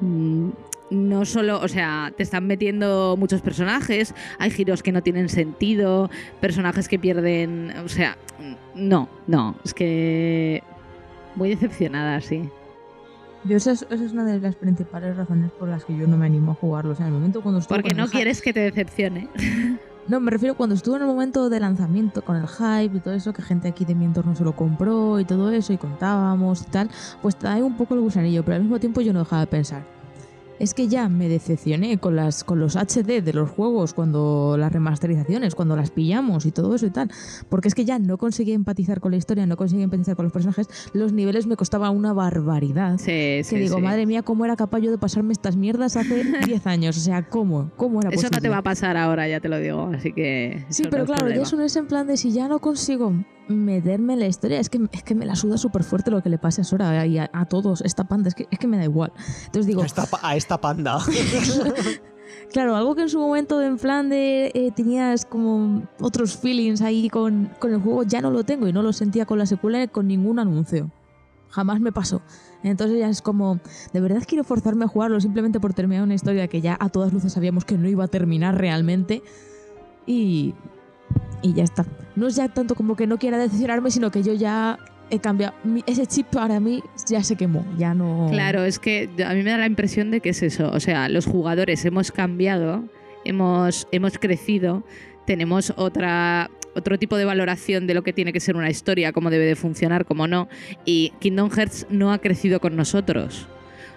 C: Mm, No solo, o sea, te están metiendo muchos personajes, hay giros que no tienen sentido, personajes que pierden, o sea, no, no, es que muy decepcionada, sí.
D: Yo esa es, esa es una de las principales razones por las que yo no me animo a jugarlo. O sea, en el momento cuando estuve
C: Porque no quieres que te decepcione.
D: No, me refiero cuando estuve en el momento de lanzamiento con el hype y todo eso, que gente aquí de mi entorno se lo compró y todo eso, y contábamos y tal, pues trae un poco el gusanillo, pero al mismo tiempo yo no dejaba de pensar. Es que ya me decepcioné con las con los HD de los juegos cuando las remasterizaciones, cuando las pillamos y todo eso y tal, porque es que ya no conseguía empatizar con la historia, no conseguía empatizar con los personajes, los niveles me costaba una barbaridad.
C: Sí,
D: que
C: sí,
D: digo,
C: sí.
D: madre mía, ¿cómo era capaz yo de pasarme estas mierdas hace 10 años? O sea, ¿cómo? ¿Cómo era
C: Eso
D: posible?
C: no te va a pasar ahora, ya te lo digo, así que...
D: Sí,
C: eso
D: pero claro, ya
C: problema.
D: eso no es en plan de si ya no consigo meterme en la historia, es que, es que me la suda súper fuerte lo que le pase a Sora y a, a todos, esta panda, es que, es que me da igual. Entonces digo,
A: A esta, pa- a esta panda.
D: claro, algo que en su momento en plan de eh, tenías como otros feelings ahí con, con el juego, ya no lo tengo y no lo sentía con la secuela con ningún anuncio. Jamás me pasó. Entonces ya es como, de verdad quiero forzarme a jugarlo simplemente por terminar una historia que ya a todas luces sabíamos que no iba a terminar realmente. Y, y ya está. No es ya tanto como que no quiera decepcionarme, sino que yo ya he cambiado. Ese chip para mí ya se quemó. Ya no.
C: Claro, es que a mí me da la impresión de que es eso. O sea, los jugadores hemos cambiado, hemos, hemos crecido, tenemos otra, otro tipo de valoración de lo que tiene que ser una historia, cómo debe de funcionar, cómo no. Y Kingdom Hearts no ha crecido con nosotros.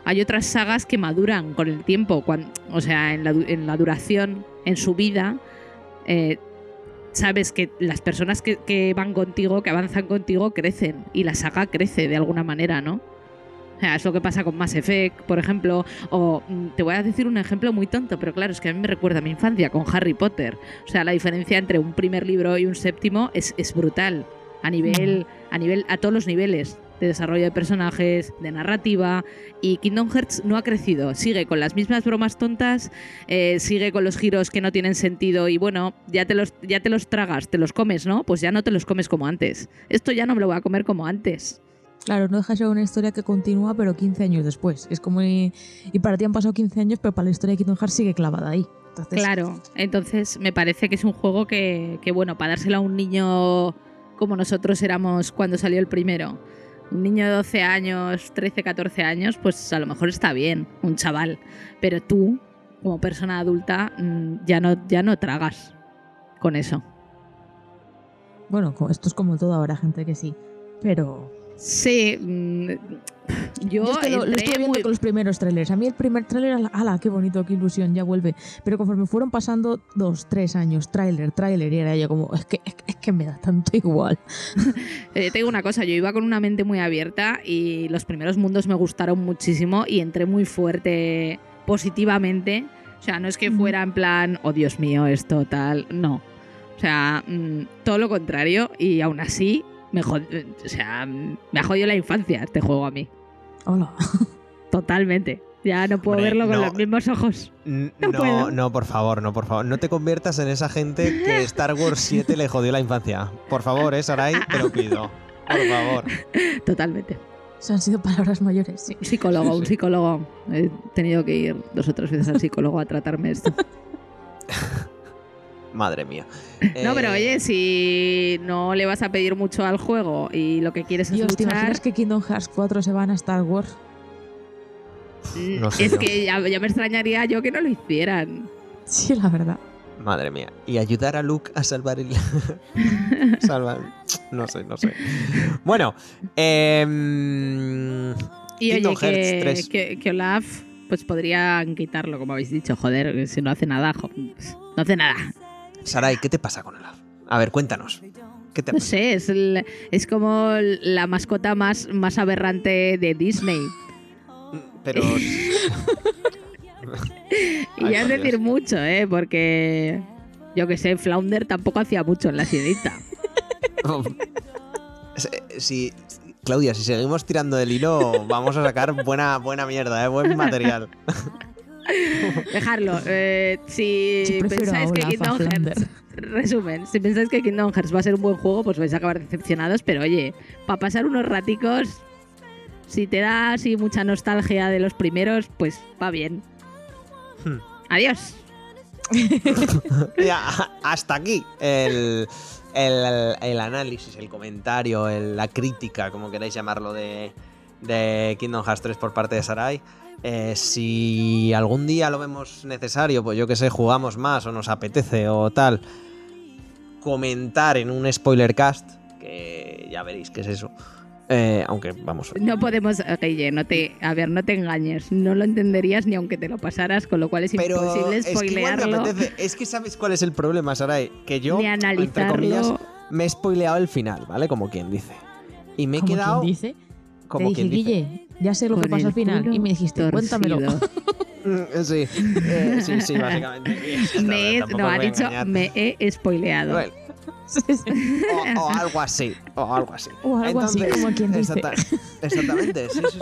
C: Hay otras sagas que maduran con el tiempo, o sea, en la, en la duración, en su vida. eh, sabes que las personas que, que van contigo, que avanzan contigo, crecen y la saga crece de alguna manera, ¿no? O sea, es lo que pasa con Mass Effect, por ejemplo, o mm, te voy a decir un ejemplo muy tonto, pero claro, es que a mí me recuerda a mi infancia con Harry Potter. O sea, la diferencia entre un primer libro y un séptimo es, es brutal. A nivel, a nivel, a todos los niveles de desarrollo de personajes, de narrativa. Y Kingdom Hearts no ha crecido. Sigue con las mismas bromas tontas, eh, sigue con los giros que no tienen sentido. Y bueno, ya te los, ya te los tragas, te los comes, ¿no? Pues ya no te los comes como antes. Esto ya no me lo voy a comer como antes.
D: Claro, no deja de ser una historia que continúa, pero 15 años después. Es como. Y, y para ti han pasado 15 años, pero para la historia de Kingdom Hearts sigue clavada ahí. Entonces,
C: Claro, entonces me parece que es un juego que, que, bueno, para dárselo a un niño como nosotros éramos cuando salió el primero, un niño de 12 años, 13, 14 años, pues a lo mejor está bien, un chaval, pero tú, como persona adulta, mm, ya no, ya no tragas con eso.
D: Bueno, esto es como todo, habrá gente que sí. Pero.
C: Sí, mm, yo,
D: Yo es que lo, estuve viendo
C: muy-
D: con los primeros trailers. A mí el primer trailer, ala, qué bonito, qué ilusión, ya vuelve. Pero conforme fueron pasando dos, tres años, trailer, trailer, y era yo como, es que, es, que- es que me da tanto igual.
C: Eh, te digo una cosa, yo iba con una mente muy abierta y los primeros mundos me gustaron muchísimo y entré muy fuerte positivamente. O sea, no es que fuera en plan, oh Dios mío, esto tal, no. O sea, mm, todo lo contrario y aún así me, jod- o sea, me ha jodido la infancia este juego a mí.
D: Hola.
C: Totalmente. Ya no puedo
A: Hombre,
C: verlo con
A: no.
C: los mismos ojos. No
A: No,
C: puedo.
A: no, por favor, no, por favor. No te conviertas en esa gente que Star Wars 7 le jodió la infancia. Por favor, eh, Sarai, te lo pido. Por favor.
C: Totalmente.
D: Eso han sido palabras mayores, sí.
C: Un psicólogo, un psicólogo. He tenido que ir dos o tres veces al psicólogo a tratarme esto.
A: Madre mía.
C: No, pero
A: Eh,
C: oye, si no le vas a pedir mucho al juego y lo que quieres es
D: Dios, ¿te
C: luchar,
D: imaginas que Kingdom Hearts 4 se van a Star Wars?
C: mm,
A: no sé
C: es
A: yo.
C: que ya, ya me extrañaría yo que no lo hicieran.
D: Sí, la verdad.
A: Madre mía. Y ayudar a Luke a salvar el. salvar. No sé, no sé. Bueno. em,
C: Y
A: Kingdom
C: oye,
A: Hearts
C: que,
A: 3.
C: que, que Olaf, pues podrían quitarlo, como habéis dicho. Joder, si no hace nada, jo- no hace nada.
A: Sarai, ¿qué te pasa con Olaf? A ver, cuéntanos. ¿Qué te
C: No
A: pasa?
C: sé, es, el- es como la mascota más, más aberrante de Disney.
A: Pero.
C: Y ya es decir mucho, ¿eh? Porque yo que sé, Flounder tampoco hacía mucho en la sirenita.
A: si, Claudia, si seguimos tirando del hilo, vamos a sacar buena, buena mierda, ¿eh? buen material.
C: Dejarlo. eh, si pensáis que Kingdom. Hearts. Resumen, si pensáis que Kingdom Hearts va a ser un buen juego, pues vais a acabar decepcionados. Pero oye, para pasar unos raticos, si te da así mucha nostalgia de los primeros, pues va bien.
A: Hmm.
C: Adiós.
A: Ya, hasta aquí el, el- el análisis, el comentario, el- la crítica, como queráis llamarlo, de, de Kingdom Hearts 3 por parte de Sarai. Eh, si algún día lo vemos necesario, pues yo que sé, jugamos más o nos apetece o tal, comentar en un spoiler cast, que ya veréis qué es eso, Eh, aunque, vamos.
C: No podemos, Guille, no te, a ver, no te engañes. No lo entenderías ni aunque te lo pasaras, con lo cual es
A: Pero
C: imposible
A: es que,
C: spoilearlo
A: apetece- es que sabes cuál es el problema, Sarai. Que yo, entre comillas, me he spoileado el final, ¿vale? Como quien dice. Y me he quedado
D: quien dice,
A: como
D: te dije,
A: quien dice.
D: Guille, ya sé lo que pasa al final. Y me dijiste, cuéntamelo.
C: torcido.
A: Mm, Sí, eh, sí, sí, básicamente.
C: me no,
A: os
C: ha dicho, me he spoileado.
A: Bueno,
D: Sí, sí.
A: o, o algo así, o algo así.
D: O algo así, como quien dice.
A: exacta- exactamente, sí, sí,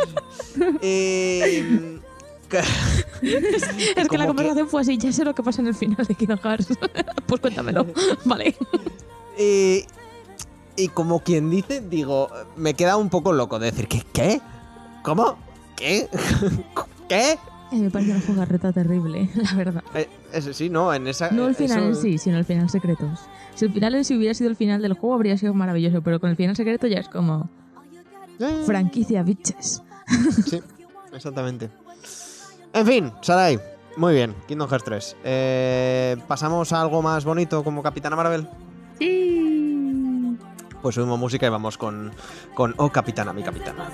A: sí. Eh, que-
D: Es que la conversación fue así, ya sé lo que pasa en el final de Kingdom Hearts. pues cuéntamelo. vale.
A: y, y como quien dice, digo, me queda un poco loco de decir, ¿qué? ¿Qué? ¿Cómo? ¿Qué? ¿Qué?
D: Me parece una jugarreta terrible, la verdad.
A: Eh, ese sí, no, en esa...
D: No el final en
A: eso-
D: sí, sino el final secreto. Si el final en sí hubiera sido el final del juego, habría sido maravilloso, pero con el final secreto ya es como
A: Eh,
D: franquicia bitches.
A: Sí, exactamente. En fin, Sarai, muy bien, Kingdom Hearts 3. Eh, ¿Pasamos a algo más bonito como Capitana Marvel?
C: Sí.
A: Pues subimos música y vamos con, con Oh Capitana, mi capitana.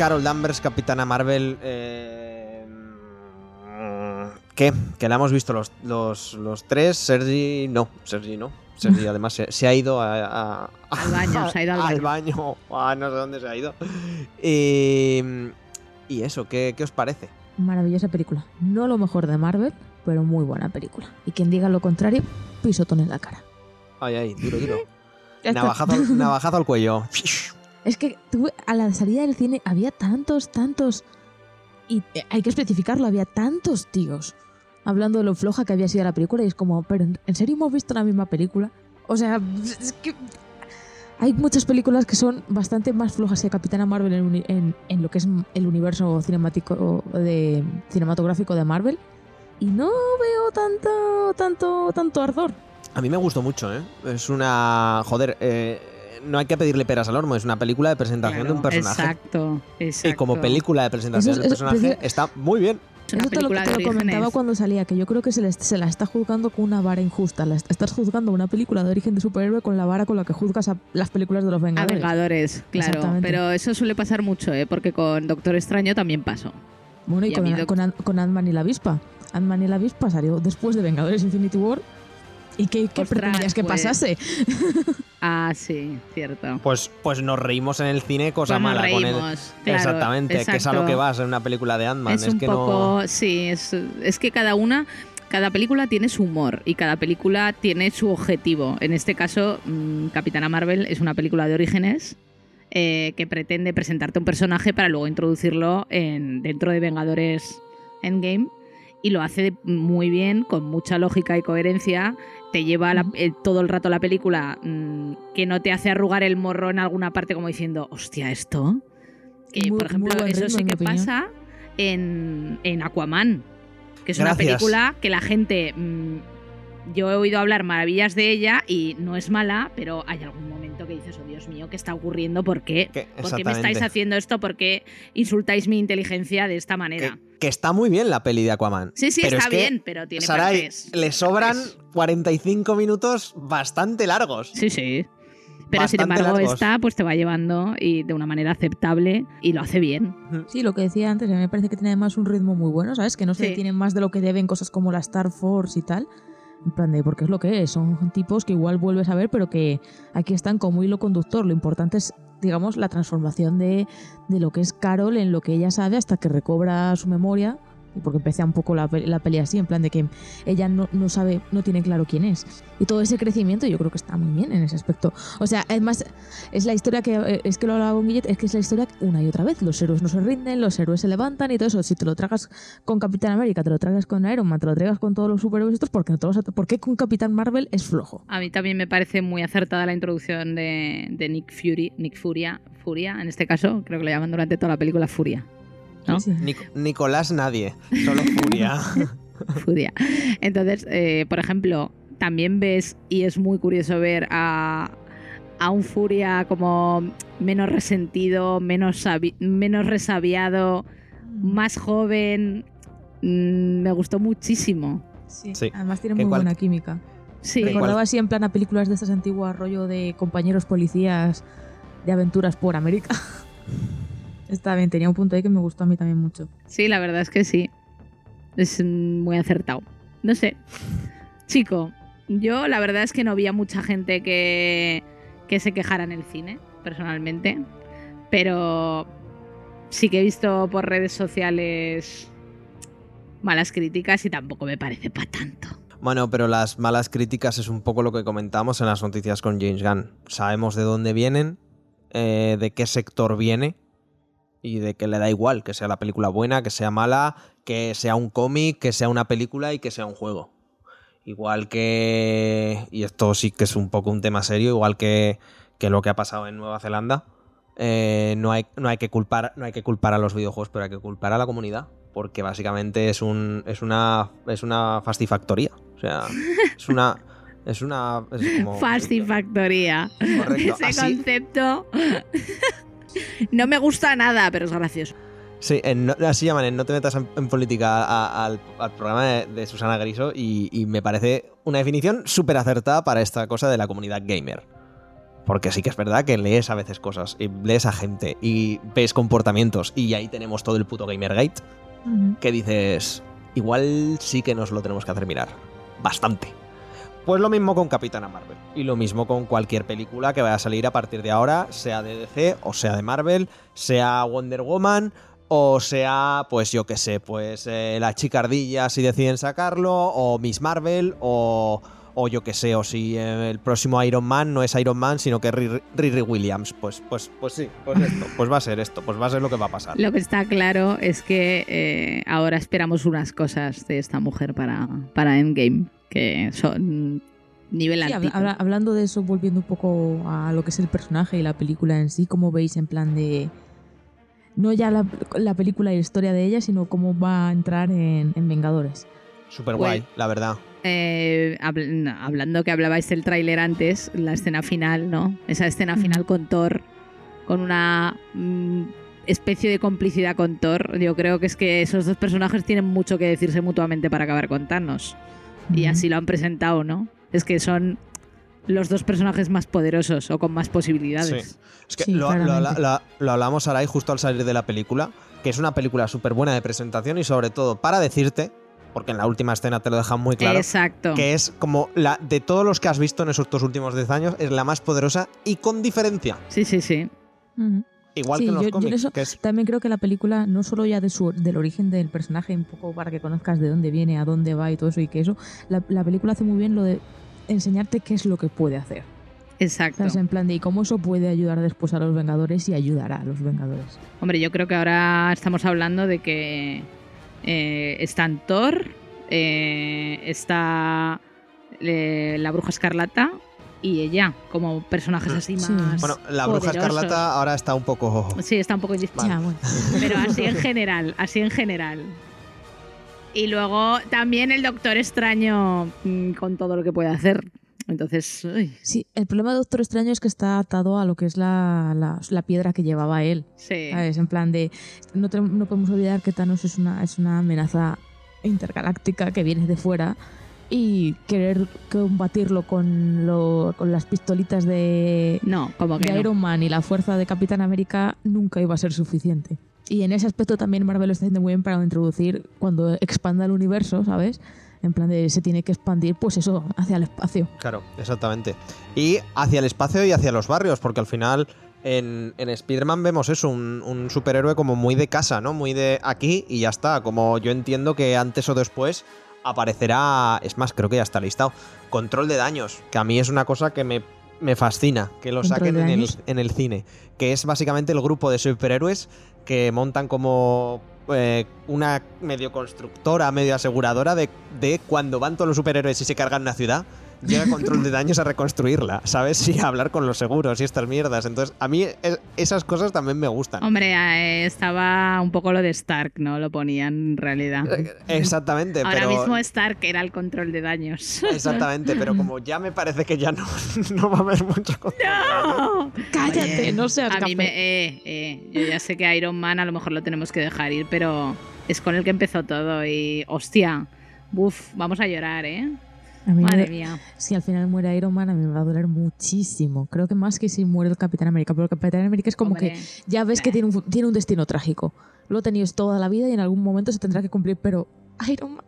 A: Carol Danvers, Capitana Marvel. eh, ¿Qué? Que la hemos visto los, los, los tres. Sergi, no. Sergi, no. Sergi, además, se, se ha ido a, a-
C: Al baño, se ha ido al
A: baño. Ah, no sé dónde se ha ido. Y, y eso, ¿qué, qué os parece?
D: Maravillosa película. No lo mejor de Marvel, pero muy buena película. Y quien diga lo contrario, pisotón en la cara.
A: Ay, ay, duro, duro. Navajazo, al- navajazo al cuello.
D: Es que a la salida del cine había tantos, tantos. Y hay que especificarlo, había tantos tíos hablando de lo floja que había sido la película. Y es como, ¿pero en serio hemos visto la misma película? O sea, es que. Hay muchas películas que son bastante más flojas que Capitana Marvel en, en- en lo que es el universo cinemático cinematográfico de Marvel. Y no veo tanto, tanto, tanto ardor.
A: A mí me gustó mucho, ¿eh? Es una. Joder, eh, no hay que pedirle peras al horno, es una película de presentación de un personaje.
C: Exacto, exacto.
A: Y como película de presentación del
D: es-
A: personaje, está muy bien.
D: Eso te lo, te
C: de
D: lo comentaba cuando salía, que yo creo que se, les- se la está juzgando con una vara injusta. La estás juzgando una película de origen de superhéroe con la vara con la que juzgas a las películas de los
C: A
D: Vengadores.
C: Vengadores, claro. Pero eso suele pasar mucho, ¿eh? Porque con Doctor Extraño también pasó.
D: Bueno, y,
C: Y
D: con, con Ant-Man y la avispa. Ant-Man y la avispa salió después de Vengadores Infinity War. ¿Y qué, qué
C: Ostras,
D: pretendías que
C: pues,
D: pasase?
C: Ah, sí, cierto.
A: Pues, pues nos reímos en el cine, cosa
C: Pues nos
A: mala con él.
C: reímos, claro,
A: Exactamente, que es a lo
C: exacto.
A: que vas en una película de Ant-Man.
C: Es
A: Es,
C: un
A: que
C: poco,
A: no.
C: sí, es, es que cada una, cada película tiene su humor y cada película tiene su objetivo. En este caso, mm, Capitana Marvel es una película de orígenes eh, que pretende presentarte un personaje para luego introducirlo en, dentro de Vengadores Endgame y lo hace muy bien, con mucha lógica y coherencia. Te lleva la- eh, todo el rato la película mm, que no te hace arrugar el morro en alguna parte como diciendo, hostia, esto. Que,
D: Muy-
C: por ejemplo, eso sí que
D: opinión.
C: pasa en, en Aquaman, que es una película que la gente. mm, yo he oído hablar maravillas de ella y no es mala, pero hay algún momento que dices, oh Dios mío, ¿qué está ocurriendo? ¿Por qué?
A: que-
C: ¿Por qué me estáis haciendo esto? ¿Por qué insultáis mi inteligencia de esta manera?
A: que, que está muy bien la peli de Aquaman.
C: sí, sí,
A: pero
C: está
A: es que,
C: bien, pero tiene
A: Sarai,
C: partes.
A: le sobran
C: partes.
A: 45 minutos bastante largos.
C: Sí, sí. Pero sin embargo,
A: largos.
C: esta pues te va llevando y de una manera aceptable y lo hace bien.
D: Sí, lo que decía antes, a mí me parece que tiene además un ritmo muy bueno, ¿sabes? Que no se
C: Sí.
D: detienen más de lo que deben cosas como la Star Force y tal. En plan de, porque es lo que es, son tipos que igual vuelves a ver, pero que aquí están como hilo conductor. Lo importante es, digamos, la transformación de, de lo que es Carol en lo que ella sabe hasta que recobra su memoria porque empecé un poco la, la peli así, en plan de que ella no, no sabe, no tiene claro quién es. Y todo ese crecimiento yo creo que está muy bien en ese aspecto. O sea, además, es la historia que, eh, es que lo hablaba con Guillet, es que es la historia una y otra vez. Los héroes no se rinden, los héroes se levantan y todo eso. Si te lo tragas con Capitán América, te lo tragas con Iron Man, te lo tragas con todos los superhéroes estos, ¿por qué, no te ¿por qué con Capitán Marvel es flojo?
C: A mí también me parece muy acertada la introducción de, de Nick Fury, Nick Furia, Furia, en este caso, creo que le llaman durante toda la película Furia. ¿No?
D: Sí.
A: Nic- Nicolás nadie, solo Furia.
C: Furia. Entonces, eh, por ejemplo, también ves, y es muy curioso ver a, a un Furia como menos resentido, menos, sabi- menos resabiado, más joven. Mm, me gustó muchísimo.
D: Sí,
A: Sí.
D: además tiene muy
A: cual-
D: buena química.
C: Sí,
D: acordaba así en plan a películas de estas antiguas, rollo de compañeros policías de aventuras por América. Está bien, tenía un punto ahí que me gustó a mí también mucho.
C: sí, la verdad es que sí. Es muy acertado. No sé. Chico, yo la verdad es que no vi a mucha gente que, que se quejara en el cine, personalmente. Pero sí que he visto por redes sociales malas críticas y tampoco me parece para tanto.
A: Bueno, pero las malas críticas es un poco lo que comentamos en las noticias con James Gunn. Sabemos de dónde vienen, eh, de qué sector viene y de que le da igual que sea la película buena, que sea mala, que sea un cómic, que sea una película y que sea un juego. Igual que, y esto sí que es un poco un tema serio, igual que, que lo que ha pasado en Nueva Zelanda, eh, no, hay, no, hay que culpar, no hay que culpar a los videojuegos, pero hay que culpar a la comunidad. Porque básicamente es, un, es una, es una fastifactoría. O sea, es una... Es una... Es como,
C: Fastifactoría.
A: Correcto.
C: Ese
A: Así,
C: concepto no me gusta nada, pero es gracioso.
A: Sí, en así llaman, en No te metas en, en política a- al, al programa de, de Susana Griso y, y me parece una definición súper acertada para esta cosa de la comunidad gamer. Porque sí que es verdad que lees a veces cosas, y lees a gente y ves comportamientos y ahí tenemos todo el puto Gamergate que dices, igual sí que nos lo tenemos que hacer mirar. Bastante. Pues lo mismo con Capitana Marvel. Y lo mismo con cualquier película que vaya a salir a partir de ahora, sea de DC o sea de Marvel, sea Wonder Woman o sea, pues yo qué sé, pues eh, la chica ardilla si deciden sacarlo, o Miss Marvel, o, o yo qué sé, o si eh, el próximo Iron Man no es Iron Man, sino que es Riri Riri Williams. Pues, pues, pues sí, pues esto, pues va a ser esto, pues va a ser lo que va a pasar.
C: Lo que está claro es que eh, ahora esperamos unas cosas de esta mujer para, para Endgame, que son nivel
D: Sí, habla-
C: altito.
D: habla- hablando de eso, volviendo un poco a lo que es el personaje y la película en sí, ¿cómo veis en plan de... No ya la, la película y la historia de ella, sino cómo va a entrar en, en Vengadores.
A: Súper guay,
C: Pues-
A: la verdad.
C: Eh, habl- no, hablando que hablabais del tráiler antes, la escena final, ¿no? Esa escena final con Thor, con una mm, especie de complicidad con Thor. Yo creo que es que esos dos personajes tienen mucho que decirse mutuamente para acabar con Thanos. Y así lo han presentado, ¿no? Es que son los dos personajes más poderosos o con más posibilidades.
A: Es que
D: Sí,
A: lo, lo, lo- lo hablamos ahora y justo al salir de la película, que es una película súper buena de presentación y sobre todo para decirte, porque en la última escena te lo dejan muy claro,
C: Exacto.
A: que es como la de todos los que has visto en esos dos últimos 10 años, es la más poderosa y con diferencia.
C: Sí, sí, sí.
D: Ujú.
A: Igual
D: Sí,
A: que en los
D: yo-
A: cómics,
D: eso
A: que es
D: También creo que la película, no solo ya de su, del origen del personaje, un poco para que conozcas de dónde viene, a dónde va y todo eso, y que eso, la, la película hace muy bien lo de enseñarte qué es lo que puede hacer.
C: Exacto.
D: ¿Sabes? En plan de y cómo eso puede ayudar después a los Vengadores y ayudará a los Vengadores.
C: Hombre, yo creo que ahora estamos hablando de que eh, está en Thor, eh, está eh, la Bruja Escarlata y ella, como personajes así
D: Sí.
C: más.
A: Bueno, la bruja
C: poderosos.
A: escarlata ahora está un poco.
C: Sí, está un poco.
D: Ya, bueno.
C: Pero así en general, así en general. Y luego también el Doctor Extraño mm, con todo lo que puede hacer. Entonces, uy,
D: Sí, el problema de Doctor Extraño es que está atado a lo que es la, la- la piedra que llevaba él.
C: sí.
D: ¿Sabes? En plan de. No, te- no podemos olvidar que Thanos es una, es una amenaza intergaláctica que viene de fuera. Y querer combatirlo con, lo- con las pistolitas de,
C: No, como que
D: de
C: no.
D: Iron Man y la fuerza de Capitán América nunca iba a ser suficiente. Y en ese aspecto también Marvel lo está haciendo muy bien para introducir cuando expanda el universo, ¿sabes? En plan de se tiene que expandir, pues eso, hacia el espacio.
A: Claro, exactamente. Y hacia el espacio y hacia los barrios, porque al final En, en Spider-Man vemos eso, un, un superhéroe como muy de casa, ¿no? Muy de aquí y ya está. Como yo entiendo que antes o después aparecerá, es más, creo que ya está listado, control de daños, que a mí es una cosa que me, me fascina, que lo
D: ¿Control
A: saquen en el, en el cine, que es básicamente el grupo de superhéroes que montan como eh, una medio constructora, medio aseguradora de, de cuando van todos los superhéroes y se cargan una ciudad. Llega control de daños a reconstruirla, ¿sabes? Y a hablar con los seguros y estas mierdas. Entonces, a mí es- esas cosas también me gustan.
C: Hombre, eh, estaba un poco lo de Stark, ¿no? Lo ponían en realidad.
A: Eh, Exactamente,
C: Ahora
A: pero.
C: mismo Stark era el control de daños.
A: Exactamente, pero como ya me parece que ya no, no va a haber mucho control. de.
C: ¡No!
D: Cállate,
C: Oye,
D: no seas
C: A mí me. Eh, eh, yo ya sé que Iron Man a lo mejor lo tenemos que dejar ir, pero es con el que empezó todo y. ¡Hostia! Buf, vamos a llorar, ¿eh?
D: A mí me-
C: Madre mía.
D: Si al final muere Iron Man, a mí me va a doler muchísimo. Creo que más que si muere el Capitán América. Pero el Capitán América es como
C: Hombre.
D: que ya ves que tiene un, tiene un destino trágico. Lo ha tenido toda la vida y en algún momento se tendrá que cumplir. Pero Iron Man.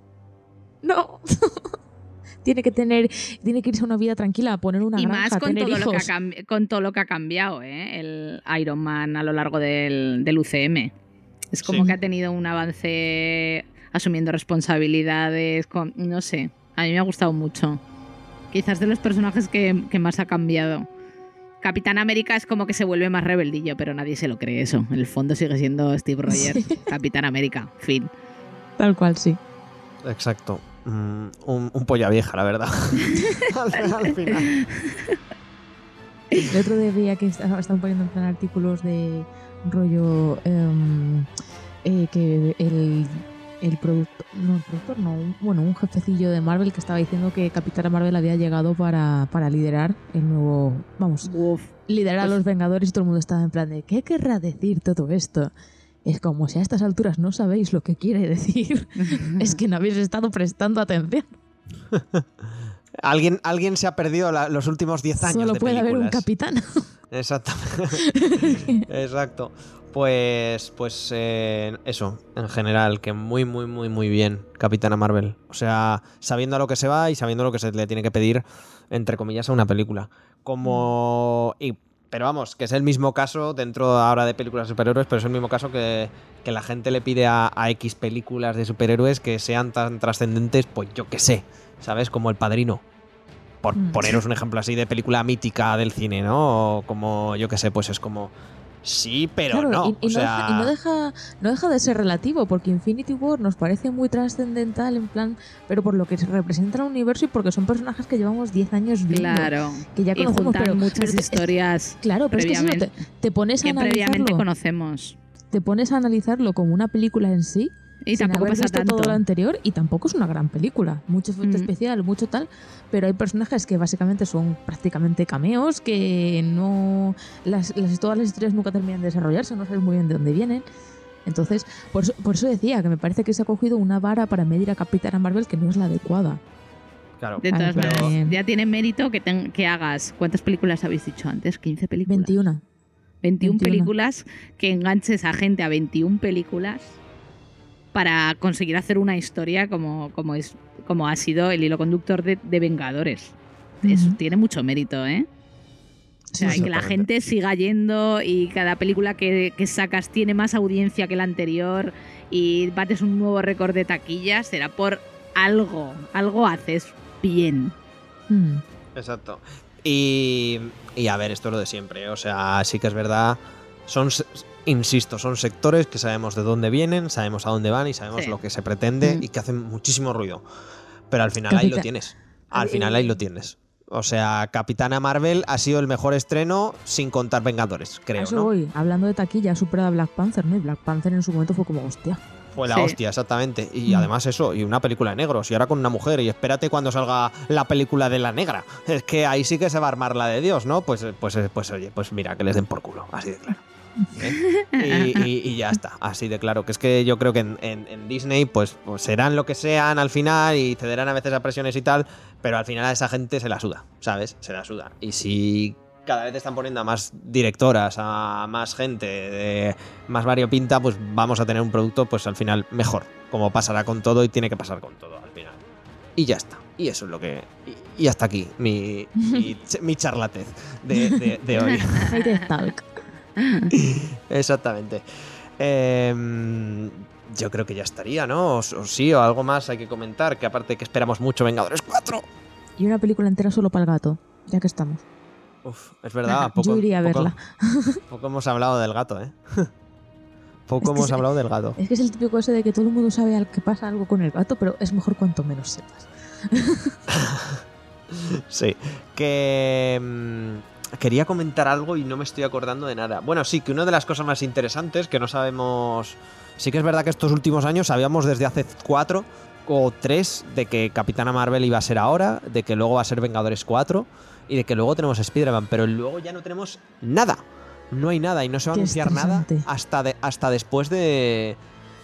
D: No. tiene que tener. Tiene que irse a una vida tranquila, a poner una
C: Y
D: granja,
C: más con
D: tener
C: todo, lo que ha con todo lo que ha cambiado, ¿eh? El Iron Man a lo largo del, del UCM. Es como
A: Sí.
C: que ha tenido un avance asumiendo responsabilidades. Con, no sé, a mí me ha gustado mucho. Quizás de los personajes que, que más ha cambiado. Capitán América es como que se vuelve más rebeldillo, pero nadie se lo cree eso. En el fondo sigue siendo Steve Rogers, Capitán América, fin.
D: Tal cual, sí.
A: Exacto. Mm, un, un polla vieja, la verdad. al, al final.
D: El otro día veía que estaban estaban poniendo en plan artículos de rollo em, eh, que el, el productor, no, el productor no, un- bueno, un jefecillo de Marvel que estaba diciendo que Capitana Marvel había llegado para, para liderar el nuevo, vamos,
C: Uf.
D: liderar a los Vengadores y todo el mundo estaba en plan de ¿qué querrá decir todo esto? Es como si a estas alturas no sabéis lo que quiere decir, es que no habéis estado prestando atención.
A: Alguien, alguien se ha perdido la- los últimos 10 años.
D: Solo
A: de
D: puede haber un capitán.
A: Exactamente. Exacto. Pues, pues eh, eso, en general, que muy, muy, muy, muy bien, Capitana Marvel. O sea, sabiendo a lo que se va y sabiendo lo que se le tiene que pedir, entre comillas, a una película. Como. y- pero vamos, que es el mismo caso dentro ahora de películas de superhéroes, pero es el mismo caso que, que la gente le pide a, a X películas de superhéroes que sean tan trascendentes, pues yo qué sé, ¿sabes? Como El Padrino. Por
D: Mm.
A: poneros un ejemplo así de película mítica del cine, ¿no? O como, yo qué sé, pues es como. Sí, pero
D: Claro,
A: no.
D: y, y
A: o sea,
D: deja, y no, deja, no deja de ser relativo, porque Infinity War nos parece muy trascendental, en plan, pero por lo que se representa el universo y porque son personajes que llevamos 10 años viendo.
C: Claro.
D: Que ya
C: y
D: conocemos,
C: juntan
D: pero-
C: muchas
D: pero te-
C: historias
D: Claro, pero es que si no, te,
C: Previamente.
D: te pones a
C: que previamente
D: analizarlo,
C: conocemos.
D: te pones a analizarlo como una película en sí,
C: Y
D: sin
C: tampoco
D: haber
C: pasa
D: visto
C: tanto.
D: todo lo anterior, y tampoco es una gran película. Mucho efecto
C: Mm.
D: especial, mucho tal, pero hay personajes que básicamente son prácticamente cameos, que no. Las, las- todas las historias nunca terminan de desarrollarse, no sabes muy bien de dónde vienen. Entonces, por eso, por eso decía que me parece que se ha cogido una vara para medir a Capitana Marvel que no es la adecuada.
A: claro.
C: De
D: Ay,
C: todas
D: pero-
C: maneras, ya tiene mérito que, ten- que hagas. ¿Cuántas películas habéis dicho antes? ¿15 películas?
D: 21.
C: 21
D: 21.
C: películas, que enganches a gente a 21 películas para conseguir hacer una historia como, como, es, como ha sido el hilo conductor de, de Vengadores. Eso tiene mucho mérito, ¿eh? O sea,
A: Sí,
C: y que la gente siga yendo y cada película que, que sacas tiene más audiencia que la anterior y bates un nuevo récord de taquillas, será por algo. Algo haces bien.
D: Mm.
A: Exacto. Y, y a ver, esto es lo de siempre. O sea, sí que es verdad. Son, insisto, son sectores que sabemos de dónde vienen, sabemos a dónde van y sabemos
C: Sí.
A: lo que se pretende
C: Mm.
A: y que hacen muchísimo ruido. Pero al final ahí lo tienes. Al final ahí lo tienes. O sea, Capitana Marvel ha sido el mejor estreno sin contar Vengadores, creo,
D: eso
A: ¿no?
D: voy. Hablando de taquilla, ha superado a Black Panther, ¿no? Y Black Panther en su momento fue como, hostia.
A: Fue la
C: Sí.
A: hostia, exactamente. Y
D: Mm.
A: además eso, y una película de negros, y ahora con una mujer, y espérate cuando salga la película de la negra. Es que ahí sí que se va a armar la de Dios, ¿no? Pues, pues, pues oye, pues mira, que les den por culo, así de claro. ¿Eh? Y, ya está, así de claro. Que es que yo creo que en, Disney, pues, pues serán lo que sean al final y cederán a veces a presiones y tal, pero al final a esa gente se la suda, ¿sabes? Se la suda. Y si cada vez están poniendo a más directoras, a más gente, de más variopinta, pues vamos a tener un producto, pues al final mejor, como pasará con todo y tiene que pasar con todo al final. Y ya está. Y eso es lo que. Y, hasta aquí mi, mi, mi charlatez de- de hoy. Exactamente. Em, yo creo que ya estaría, ¿no? O, o sí, o algo más hay que comentar, que aparte que esperamos mucho Vengadores 4.
D: Y una película entera solo para el gato, ya que estamos.
A: Uf, es verdad, poco,
D: Yo iría a
A: poco-
D: verla.
A: Poco hemos hablado del gato, ¿eh? Poco
D: Es
A: hemos hablado del gato.
D: Es que es el típico ese de que todo el mundo sabe al que pasa algo con el gato, pero es mejor cuanto menos sepas.
A: Sí. Que. mm, quería comentar algo y no me estoy acordando de nada. Bueno, sí, que una de las cosas más interesantes que no sabemos. Sí que es verdad que estos últimos años sabíamos desde hace cuatro o tres de que Capitana Marvel iba a ser ahora, de que luego va a ser Vengadores 4 y de que luego tenemos Spider-Man, pero luego ya no tenemos nada. No hay nada y no se va a anunciar nada hasta, de- hasta después de,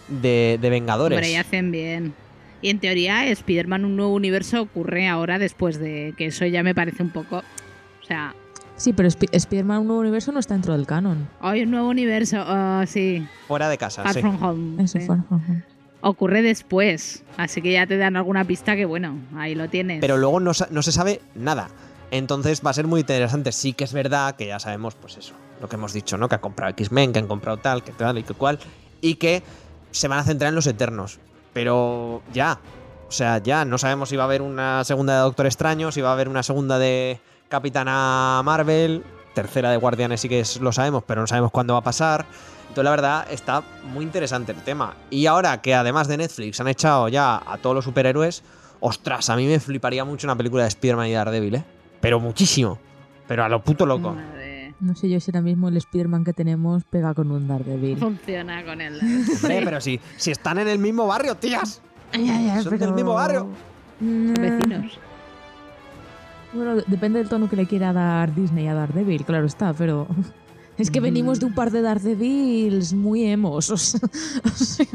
A: de, de Vengadores.
C: Hombre, y hacen bien. Y en teoría, Spider-Man, un nuevo universo ocurre ahora después de que eso ya me parece un poco. O sea,
D: Sí, pero Spi- Spider-Man un nuevo universo no está dentro del canon.
C: hoy un nuevo universo, ah, sí,
A: Fuera de casa,
C: Far
A: sí.
C: From Home.
D: Eso
C: sí.
D: fue. ajá.
C: Ocurre después, así que ya te dan alguna pista que, bueno, ahí lo tienes.
A: pero luego no, no se sabe nada. Entonces va a ser muy interesante. Sí que es verdad que ya sabemos, pues eso, lo que hemos dicho, ¿no? Que han comprado X-Men, que han comprado tal, que tal y que cual, y que se van a centrar en los Eternos. Pero ya, o sea, ya no sabemos si va a haber una segunda de Doctor Extraño, si va a haber una segunda de Capitana Marvel, tercera de Guardianes sí que es- lo sabemos, pero no sabemos cuándo va a pasar. Entonces, la verdad, está muy interesante el tema. Y ahora que además de Netflix han echado ya a todos los superhéroes, ostras, a mí me fliparía mucho una película de Spider-Man y Daredevil, ¿eh? Pero muchísimo. Pero a lo puto loco.
C: Madre,
D: No sé yo si ahora mismo el Spider-Man que tenemos pega con un Daredevil.
C: Funciona con él.
A: Hombre, pero si, si están en el mismo barrio, tías.
D: Ya,
A: Son del mismo barrio.
D: Mm,
C: Vecinos.
D: Bueno, depende del tono que le quiera dar Disney a Daredevil, claro está, pero es que venimos de un par de Daredevils muy emos. o sea,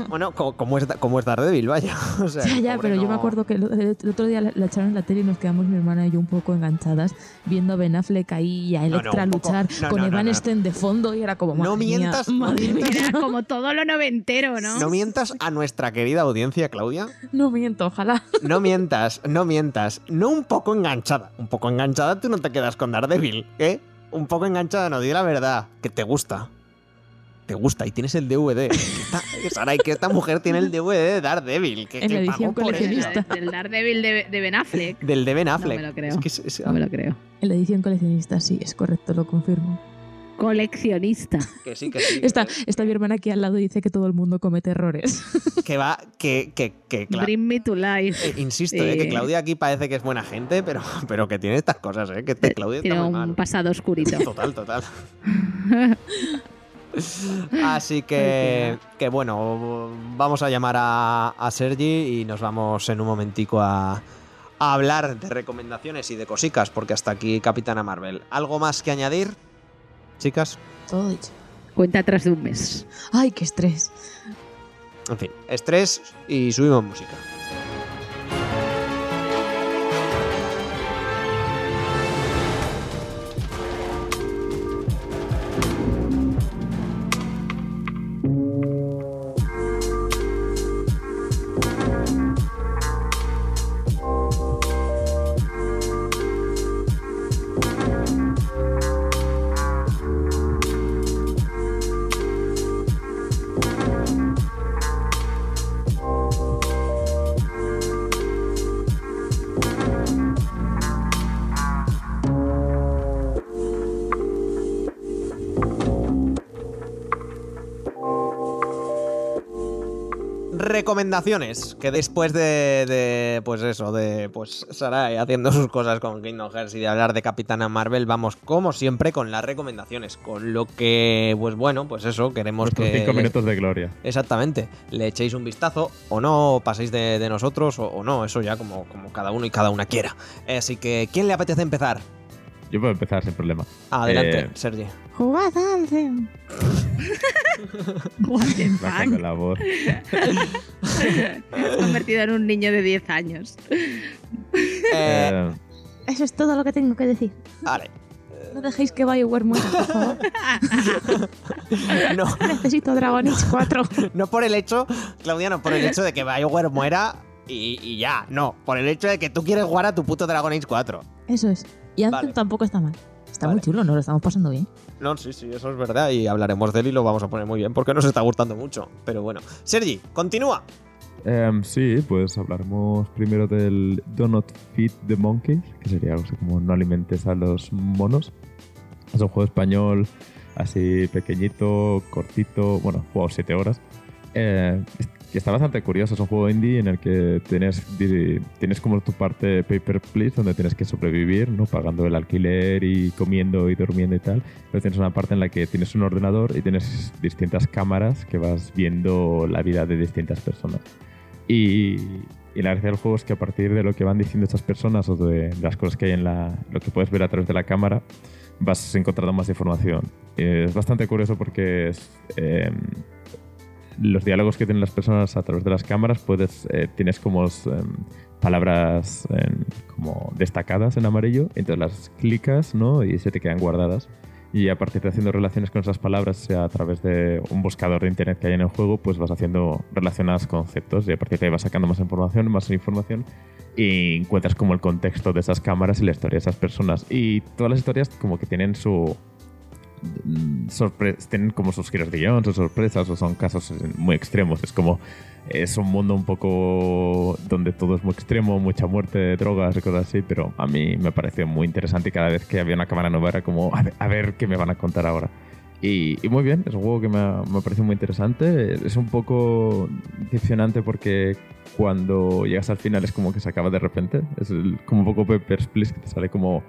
A: Bueno, co- como es, como es Daredevil, vaya. O sea,
D: ya, ya,
A: pobre
D: pero yo me
A: no-
D: acuerdo que el, otro día la, la echaron en la tele y nos quedamos mi hermana y yo un poco enganchadas viendo a Ben Affleck ahí y a
A: No, no,
D: Electra
A: poco-
D: luchar
A: no,
D: con
A: no, no,
D: Evan
A: no.
D: Stein de fondo y era como,
A: No
D: mía,
A: mientas, no
D: madre
A: mientas.
D: mía.
C: Era como todo lo noventero, ¿no?
A: No mientas a nuestra querida audiencia, Claudia.
D: No miento, ojalá.
A: No mientas, no mientas. No un poco enganchada. Un poco enganchada tú no te quedas con Daredevil, ¿eh? Un poco enganchada, no, di la verdad. Que te gusta. Te gusta y tienes el DVD. Que esta, Saray, que esta mujer tiene el DVD de Daredevil. Que,
D: En
A: que
D: la edición
A: por
D: coleccionista.
C: Del Daredevil de, de Ben Affleck.
A: Del de Ben Affleck.
C: me lo creo.
A: Es que es- es-
C: No me lo creo.
D: En la edición coleccionista, sí, es correcto, lo confirmo.
C: Coleccionista.
A: que sí, que sí.
D: Está, está mi hermana aquí al lado y dice que todo el mundo comete errores.
A: Que va, que, que, que Cla-
C: Bring me to life.
A: eh, insisto, eh, que
C: Sí.
A: Claudia aquí parece que es buena gente, pero, pero que tiene estas cosas, ¿eh? Que este Claudia está
C: Tiene
A: muy
C: un
A: mal.
C: pasado oscurito.
A: Total, total. Así que, que bueno, vamos a llamar a, a Sergi y nos vamos en un momentico a, a hablar de recomendaciones y de cosicas, porque hasta aquí Capitana Marvel. ¿Algo más que añadir, chicas?
D: Todo dicho.
C: Cuenta atrás de un mes.
D: ¡Ay, qué estrés!
A: En fin, estrés y subimos música. Recomendaciones, que después de, de, pues eso, de pues Sarai haciendo sus cosas con Kingdom Hearts y de hablar de Capitana Marvel, vamos como siempre con las recomendaciones, con lo que, pues bueno, pues eso, queremos
B: Nuestros
A: que...
B: cinco
A: le-
B: minutos de gloria.
A: Exactamente, le echéis un vistazo o no, o paséis de, de nosotros o, o no, eso ya como, como cada uno y cada una quiera. Así que, ¿quién le apetece empezar?
B: Yo puedo empezar sin problema.
A: Adelante,
B: Eh,
A: Sergi.
D: ¡Jugad Anthem!
C: What
B: la voz.
C: Te has convertido en un niño de 10 años.
A: Eh,
B: Eh,
D: Eso es todo lo que tengo que decir.
A: vale.
D: No dejéis que BioWare muera, por favor.
A: No,
D: Necesito Dragon Age 4.
A: no por el hecho, Claudia, no por el hecho de que BioWare muera y, y ya, no, por el hecho de que tú quieres jugar a tu puto Dragon Age 4.
D: Eso es. Y Anthem
A: Vale.
D: tampoco está mal. Está
A: Vale.
D: muy chulo, nos lo estamos pasando bien.
A: No, sí, sí, eso es verdad y hablaremos de él y lo vamos a poner muy bien porque nos está gustando mucho. Pero bueno. Sergi, continúa.
B: Em, sí, pues hablaremos primero del Do Not Feed the Monkeys, que sería algo así como no alimentes a los monos. Es un juego español así pequeñito, cortito, bueno, juego 7 horas. Eh, que está bastante curioso, es un juego indie en el que tienes, tienes como tu parte Paper Please, donde tienes que sobrevivir, ¿no? pagando el alquiler y comiendo y durmiendo y tal. Pero tienes una parte en la que tienes un ordenador y tienes distintas cámaras que vas viendo la vida de distintas personas. Y, y la gracia del juego es que a partir de lo que van diciendo estas personas o de, de las cosas que hay en la, lo que puedes ver a través de la cámara, vas encontrando más información. Es bastante curioso porque es, eh, los diálogos que tienen las personas a través de las cámaras puedes eh, tienes como eh, palabras em, como destacadas en amarillo, entonces las clicas ¿no? y se te quedan guardadas. Y a partir de haciendo relaciones con esas palabras, sea a través de un buscador de internet que hay en el juego, pues vas haciendo relacionadas conceptos y a partir de ahí vas sacando más información, más información y encuentras como el contexto de esas cámaras y la historia de esas personas. Y todas las historias como que tienen su... tienen como sus giros de guion, sus sorpresas o son casos muy extremos. Es como... Es un mundo un poco donde todo es muy extremo, mucha muerte, drogas y cosas así, pero a mí me pareció muy interesante y cada vez que había una cámara nueva era como, a ver, qué me van a contar ahora. Y, muy bien, es un juego que me, me parece muy interesante. Es un poco decepcionante porque cuando llegas al final es como que se acaba de repente. Es como un poco Papers, Please, que te sale como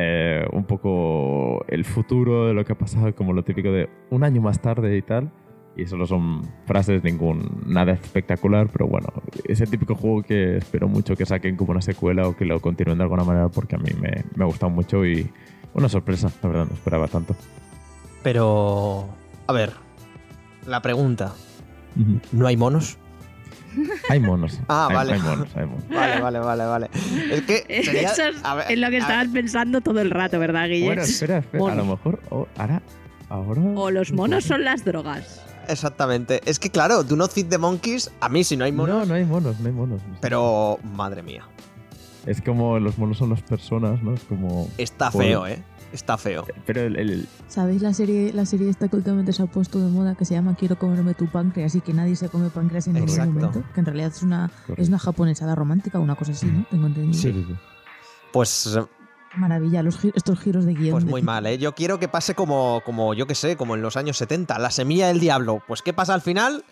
B: eh, un poco el futuro de lo que ha pasado, como lo típico de un año más tarde y tal. Y solo son frases, ningún nada espectacular, pero bueno, es el típico juego que espero mucho que saquen como una secuela o que lo continúen de alguna manera porque a mí me, me ha gustado mucho y una sorpresa, la verdad, no esperaba tanto.
A: Pero. A ver. La pregunta. ¿No hay monos?
B: Hay monos.
A: Ah,
B: hay,
A: vale.
B: Hay monos, hay monos.
A: Vale, vale, vale, vale. Es que. sería-
C: Eso es,
A: a ver,
C: es lo que estabas pensando todo el rato, ¿verdad, Guille?
B: Bueno, espera, espera. A lo mejor oh, ahora, ahora.
C: O los monos son las drogas.
A: Exactamente. Es que, claro, Do Not Feed the Monkeys, a mí si no hay monos.
B: No, no hay monos, no hay monos.
A: Pero, madre mía.
B: Es como los monos son las personas, ¿no? Es como.
A: Está feo, ¿eh? Está feo.
B: Pero el, el-
D: ¿Sabéis la serie, la serie esta que últimamente se ha puesto de moda que se llama Quiero comerme tu páncreas y que nadie se come páncreas en ningún
A: Exacto.
D: momento? Que en realidad es una,
B: Correcto.
D: es una japonesada romántica, una cosa así, ¿no? Tengo entendido.
B: Sí, sí, sí.
A: Pues,
D: Maravilla, los gi- estos giros de guion.
A: pues muy mal, ¿eh? Yo quiero que pase como, como, yo que sé, como en los años 70. La semilla del diablo. Pues, ¿qué pasa al final?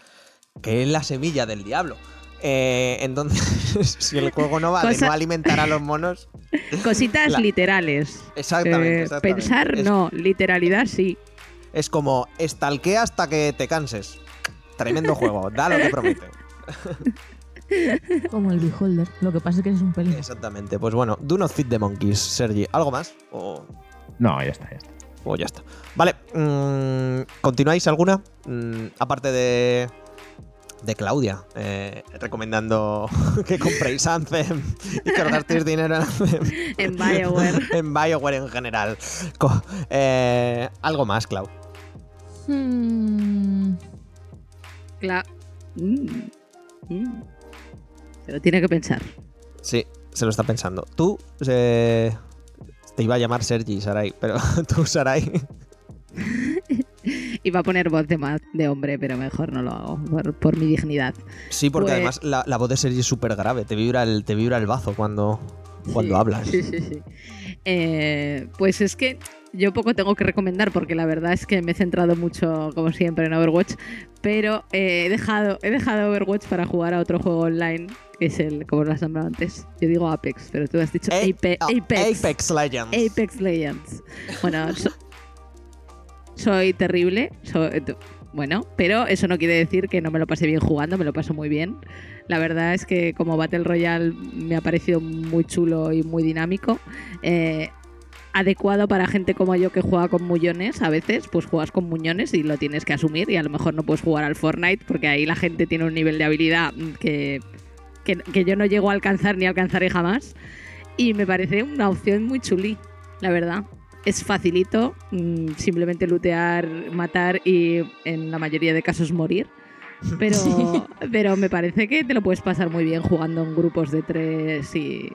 A: Que es la semilla del diablo. Eh, entonces, si el juego no va de
C: Cosa-
A: no alimentar a los monos.
C: Cositas
A: La-
C: literales.
A: Exactamente.
C: Eh,
A: exactamente.
C: pensar
A: Es-
C: no, literalidad sí.
A: Es como, estalquea hasta que te canses. Tremendo juego, da lo que promete.
D: Como el Beholder. Lo que pasa es que es un pelín.
A: Exactamente. Pues bueno, Do Not Feed the Monkeys, Sergi. ¿Algo más? ¿O,
B: No, ya está, ya está.
A: o ya está? Vale, mm, ¿continuáis alguna? Mm, aparte de. De Claudia, eh, recomendando que compréis Anthem y que os gastéis dinero en Anthem.
C: En Bioware.
A: en Bioware en general. Eh, algo más, Clau.
D: Hmm,
C: Cla- Mm. Mm. Se lo tiene que pensar.
A: Sí, se lo está pensando. Tú, eh, te iba a llamar Sergi, Sarai, pero tú, Sarai.
C: Iba a poner voz de, de hombre, pero mejor no lo hago, por, por mi dignidad.
A: Sí, porque
C: Pues-
A: además la, la voz de Sergi es súper grave. Te vibra el, te vibra el bazo cuando, cuando
C: Sí,
A: hablas.
C: Sí, sí, sí. Eh, pues es que yo poco tengo que recomendar porque la verdad es que me he centrado mucho, como siempre, en Overwatch, pero eh, he, dejado, he dejado Overwatch para jugar a otro juego online, que es el, como lo has nombrado antes. Yo digo Apex, pero tú has dicho
A: Eh,
C: Ape- Apex.
A: Apex Legends.
C: Apex Legends. Bueno, soy terrible. so- tu- bueno, pero eso no quiere decir que no me lo pase bien jugando, me lo paso muy bien. La verdad es que como Battle Royale me ha parecido muy chulo y muy dinámico. Eh, adecuado para gente como yo que juega con muñones a veces, pues juegas con muñones y lo tienes que asumir y a lo mejor no puedes jugar al Fortnite porque ahí la gente tiene un nivel de habilidad que, que, que yo no llego a alcanzar ni alcanzaré jamás. Y me parece una opción muy chuli, la verdad. Es facilito, mm, simplemente lootear, matar y en la mayoría de casos morir. Pero, pero me parece que te lo puedes pasar muy bien jugando en grupos de tres y.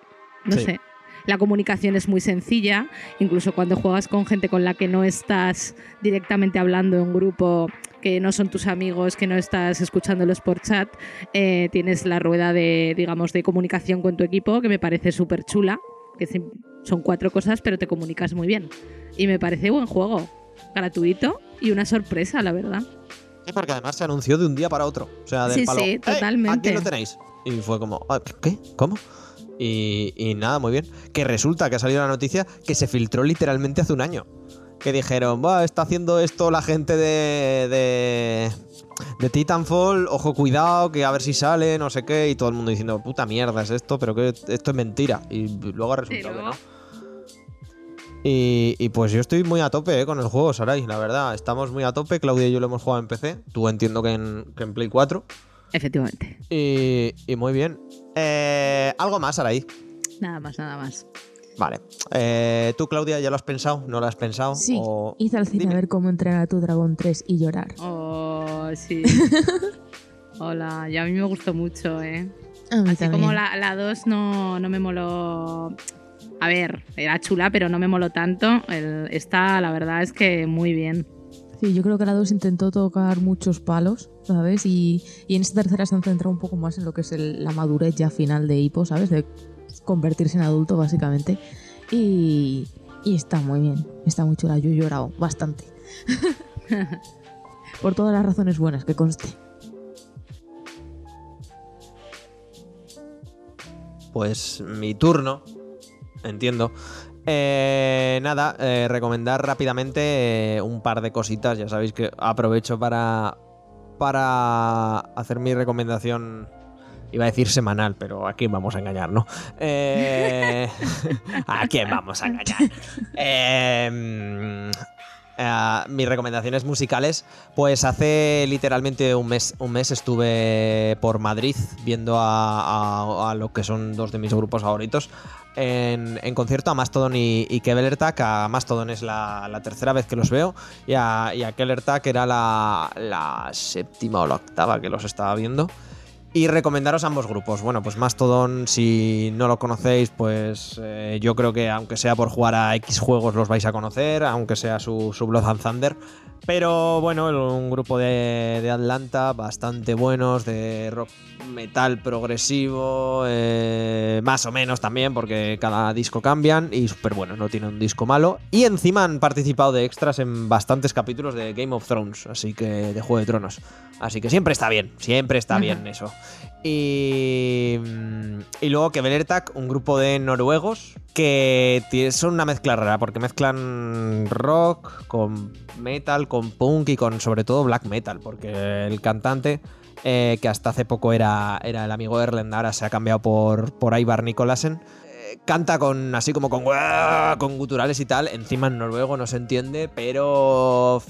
C: No
A: Sí.
C: sé. la comunicación es muy sencilla, incluso cuando juegas con gente con la que no estás directamente hablando en grupo, que no son tus amigos, que no estás escuchándolos por chat, eh, tienes la rueda de, digamos, de comunicación con tu equipo, que me parece súper chula, que son cuatro cosas, pero te comunicas muy bien. Y me parece buen juego, gratuito y una sorpresa, la verdad.
A: Sí, porque además se anunció de un día para otro. O sea, del
C: Sí,
A: palo.
C: sí,
A: "Eh,
C: totalmente.
A: Aquí lo tenéis. Y fue como, "Ah, ¿qué? ¿Cómo? Y, y nada, muy bien. Que resulta que ha salido la noticia que se filtró literalmente hace un año. Que dijeron, va, está haciendo esto la gente de, de, de Titanfall, ojo, cuidado, que a ver si sale, no sé qué. Y todo el mundo diciendo, puta mierda es esto, pero que esto es mentira. Y luego ha resultado que
C: luego-
A: no. Y, y pues yo estoy muy a tope eh, con el juego, Sarai, la verdad. Estamos muy a tope. Claudia y yo lo hemos jugado en PC. Tú entiendo que en, que en Play 4.
C: Efectivamente.
A: Y, y muy bien. Eh, Algo más, Sarai.
C: Nada más, nada más.
A: Vale. Eh, ¿Tú, Claudia, ya lo has pensado? ¿No lo has pensado?
D: Sí,
A: O-
D: hice al cine
A: Dime.
D: a ver cómo entrenar a tu dragón 3 y llorar.
C: Oh, sí. Hola, y a mí me gustó mucho, ¿eh?
D: A mí
C: Así
D: también.
C: como la, la 2 no, no me moló. A ver, era chula, pero no me moló tanto. El- esta, la verdad es que muy bien.
D: Sí, yo creo que la 2 intentó tocar muchos palos, ¿sabes? Y, y en esta tercera se han centrado un poco más en lo que es el- la madurez ya final de Hippo, ¿sabes? De convertirse en adulto, básicamente. Y, y está muy bien, está muy chula. Yo he llorado bastante. Por todas las razones buenas que conste.
A: Pues mi turno. Entiendo. Eh, nada, eh, recomendar rápidamente eh, un par de cositas. Ya sabéis que aprovecho para, para hacer mi recomendación. Iba a decir semanal, pero a quién vamos a engañar, ¿no? Eh, ¿A quién vamos a engañar? Eh, eh, mis recomendaciones musicales, pues hace literalmente un mes, un mes estuve por Madrid viendo a, lo que son dos de mis grupos favoritos en, concierto a Mastodon y, y Kevelertak. A Mastodon es la, tercera vez que los veo y a, y a era la séptima o la octava que los estaba viendo. Y recomendaros ambos grupos. Bueno, pues Mastodon, si no lo conocéis, pues eh, yo creo que aunque sea por jugar a X juegos los vais a conocer, aunque sea su, su Blood Thunder. Pero bueno, un grupo de, de Atlanta bastante buenos, de rock metal progresivo, eh, más o menos también, porque cada disco cambian y súper buenos, no tienen un disco malo. Y encima han participado de extras en bastantes capítulos de Game of Thrones, así que de Juego de Tronos. Así que siempre está bien, siempre está bien eso. Y, mm, y luego que Belertak, un grupo de noruegos que son una mezcla rara, porque mezclan rock con metal, con punk y con sobre todo black metal, porque el cantante, eh, que hasta hace poco era, el amigo de Erlend, ahora se ha cambiado por, Ivar Nikolasen, eh, canta con así como con, con guturales y tal, encima en noruego no se entiende, pero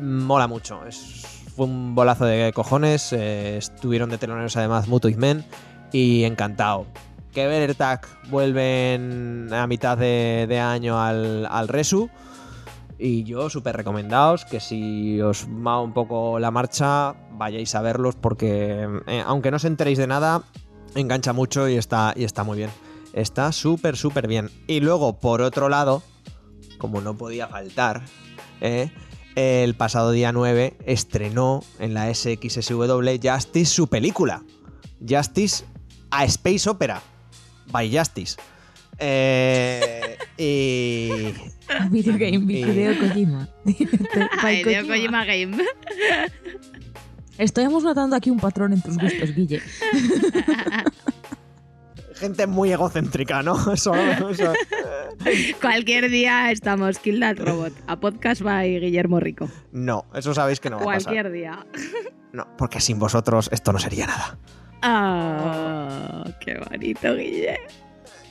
A: mola mucho. Es, fue un bolazo de cojones. eh, estuvieron de teloneros además Muto y Men. Y encantado. Que Belertak vuelven a mitad de, año al, al Resu. Y yo súper recomendaos que si os va un poco la marcha, vayáis a verlos porque eh, aunque no os enteréis de nada, engancha mucho y está, y está muy bien. Está súper, súper bien. Y luego, por otro lado, como no podía faltar, ¿eh? El pasado día 9 estrenó en la SXSW Justice su película. Justice a Space Opera. By Justice. Eh, y.
D: Video game,
A: Y-
D: Hideo Kojima.
C: Hideo
D: Kojima.
C: Kojima Game.
D: Estamos notando aquí un patrón en tus gustos, Guille.
A: Gente muy egocéntrica, ¿no? Eso, eso-
C: Cualquier día estamos Kill That Robot. A podcast by Guillermo Rico.
A: No, eso sabéis que no va a pasar.
C: Cualquier día.
A: No, porque sin vosotros esto no sería nada.
C: Ah, qué bonito, Guille.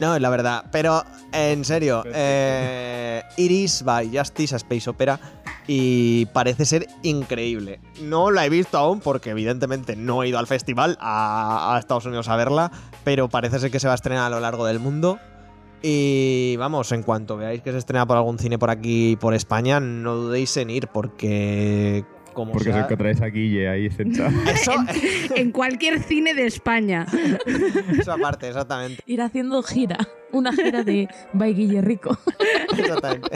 A: No, la verdad. Pero, en serio, eh, Iris by Justice a Space Opera y parece ser increíble. No la he visto aún porque evidentemente no he ido al festival a, a Estados Unidos a verla, pero parece ser que se va a estrenar a lo largo del mundo. Y vamos, en cuanto veáis que se estrena por algún cine por aquí, por España, no dudéis en ir porque como
B: Porque os
A: sea-
B: encontráis a Guille ahí sentado.
C: En cualquier cine de España.
A: eso aparte, exactamente.
D: Ir haciendo gira. Una gira de By Guille Rico.
A: Exactamente.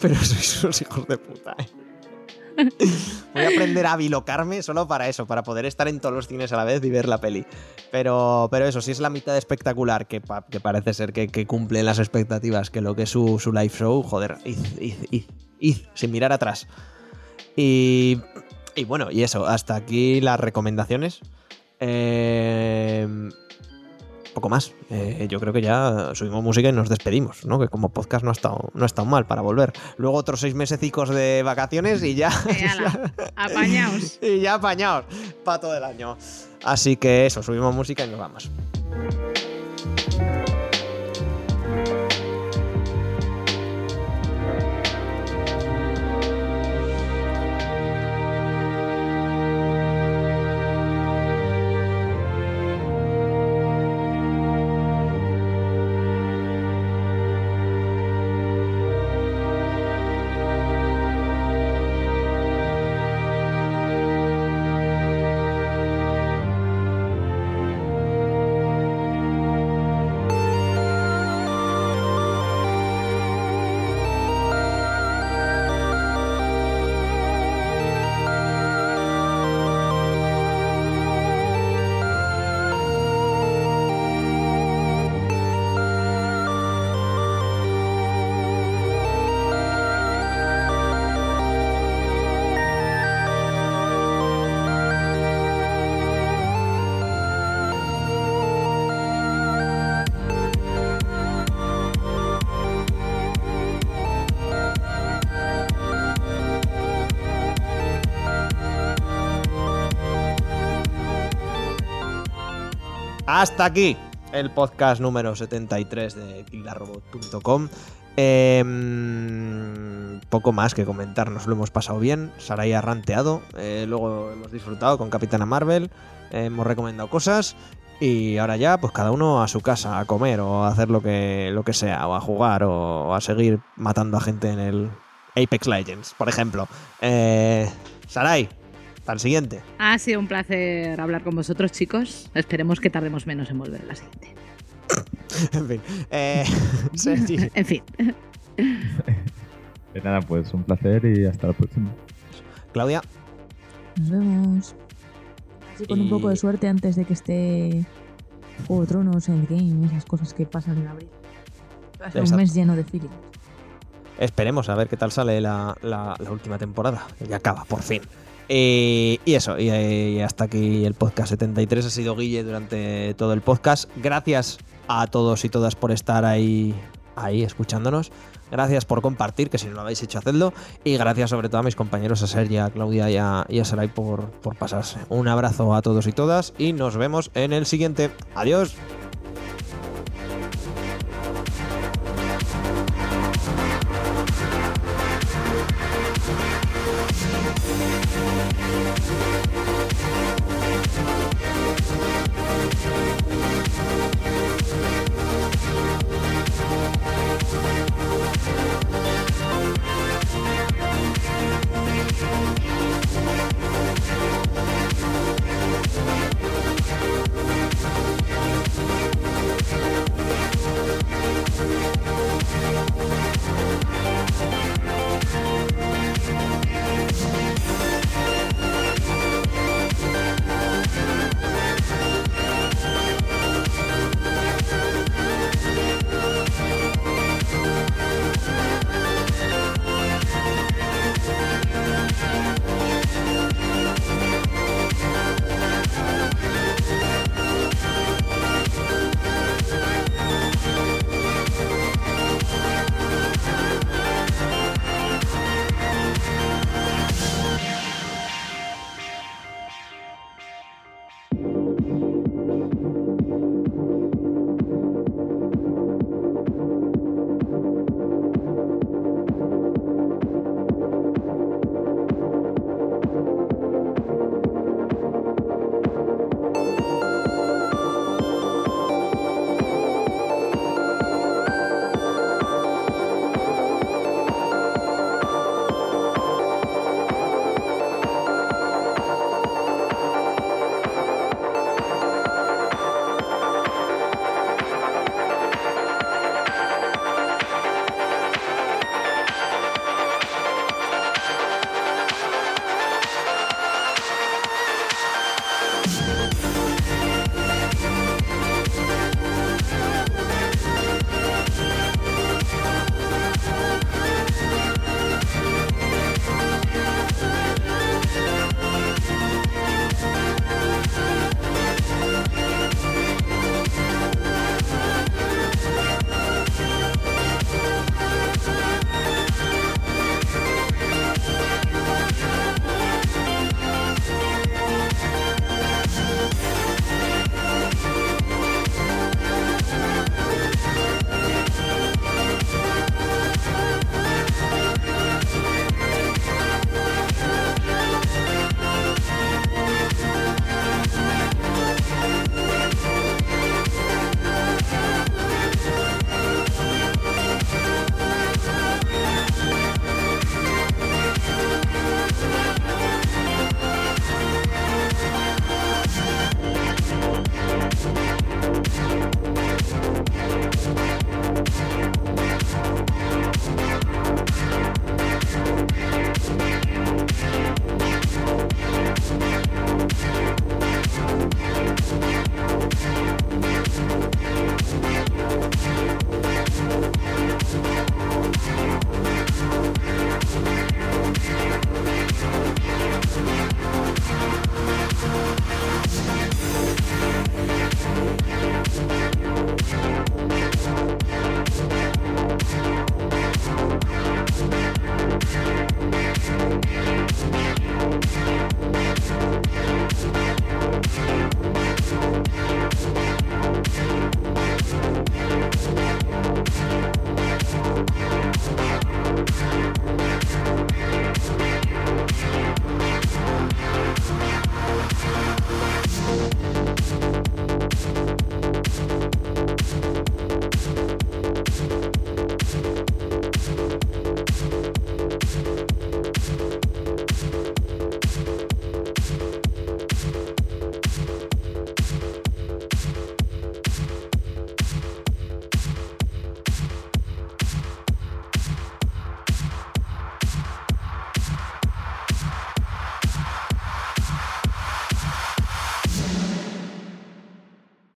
A: Pero sois unos hijos de puta, ¿eh? Voy a aprender a bilocarme solo para eso, para poder estar en todos los cines a la vez y ver la peli. Pero, pero eso, si es la mitad espectacular, que, pa- que parece ser que, que cumple las expectativas, que lo que es su, su live show, joder, id, id, id, id, sin mirar atrás. Y, y bueno, y eso, hasta aquí las recomendaciones. Eh, poco más. Eh, yo creo que ya subimos música y nos despedimos, ¿no? Que como podcast no ha estado, no ha estado mal para volver. Luego otros seis mesecicos de vacaciones y ya.
C: Apañaos.
A: y ya apañados para todo el año. Así que eso, subimos música y nos vamos. Hasta aquí el podcast número 73 de killarrobot.com. Em, poco más que comentar, nos lo hemos pasado bien. Sarai ha ranteado, eh, luego hemos disfrutado con Capitana Marvel, eh, hemos recomendado cosas y ahora ya, pues cada uno a su casa, a comer o a hacer lo que, lo que sea, o a jugar o a seguir matando a gente en el Apex Legends, por ejemplo. Eh, Sarai, para el siguiente.
C: Ha sido un placer hablar con vosotros, chicos. Esperemos que tardemos menos en volver a la siguiente.
A: en fin. Eh, Sergi.
C: En fin.
B: De nada, pues un placer y hasta la próxima.
A: Claudia.
D: Nos vemos. Así con
A: Y-
D: un poco de suerte antes de que esté Juego de Tronos, Endgame, esas cosas que pasan en abril. Va a ser un mes lleno de feeling.
A: Esperemos a ver qué tal sale la, la- la última temporada. que Ya acaba, por fin. Eh, y eso, y, y hasta aquí el podcast 73. Ha sido Guille durante todo el podcast. Gracias a todos y todas por estar ahí, ahí escuchándonos. Gracias por compartir, que si no lo habéis hecho, hacedlo. Y gracias sobre todo a mis compañeros, a Sergi, a Claudia y a, y Sarai por, por pasarse. Un abrazo a todos y todas y nos vemos en el siguiente. Adiós.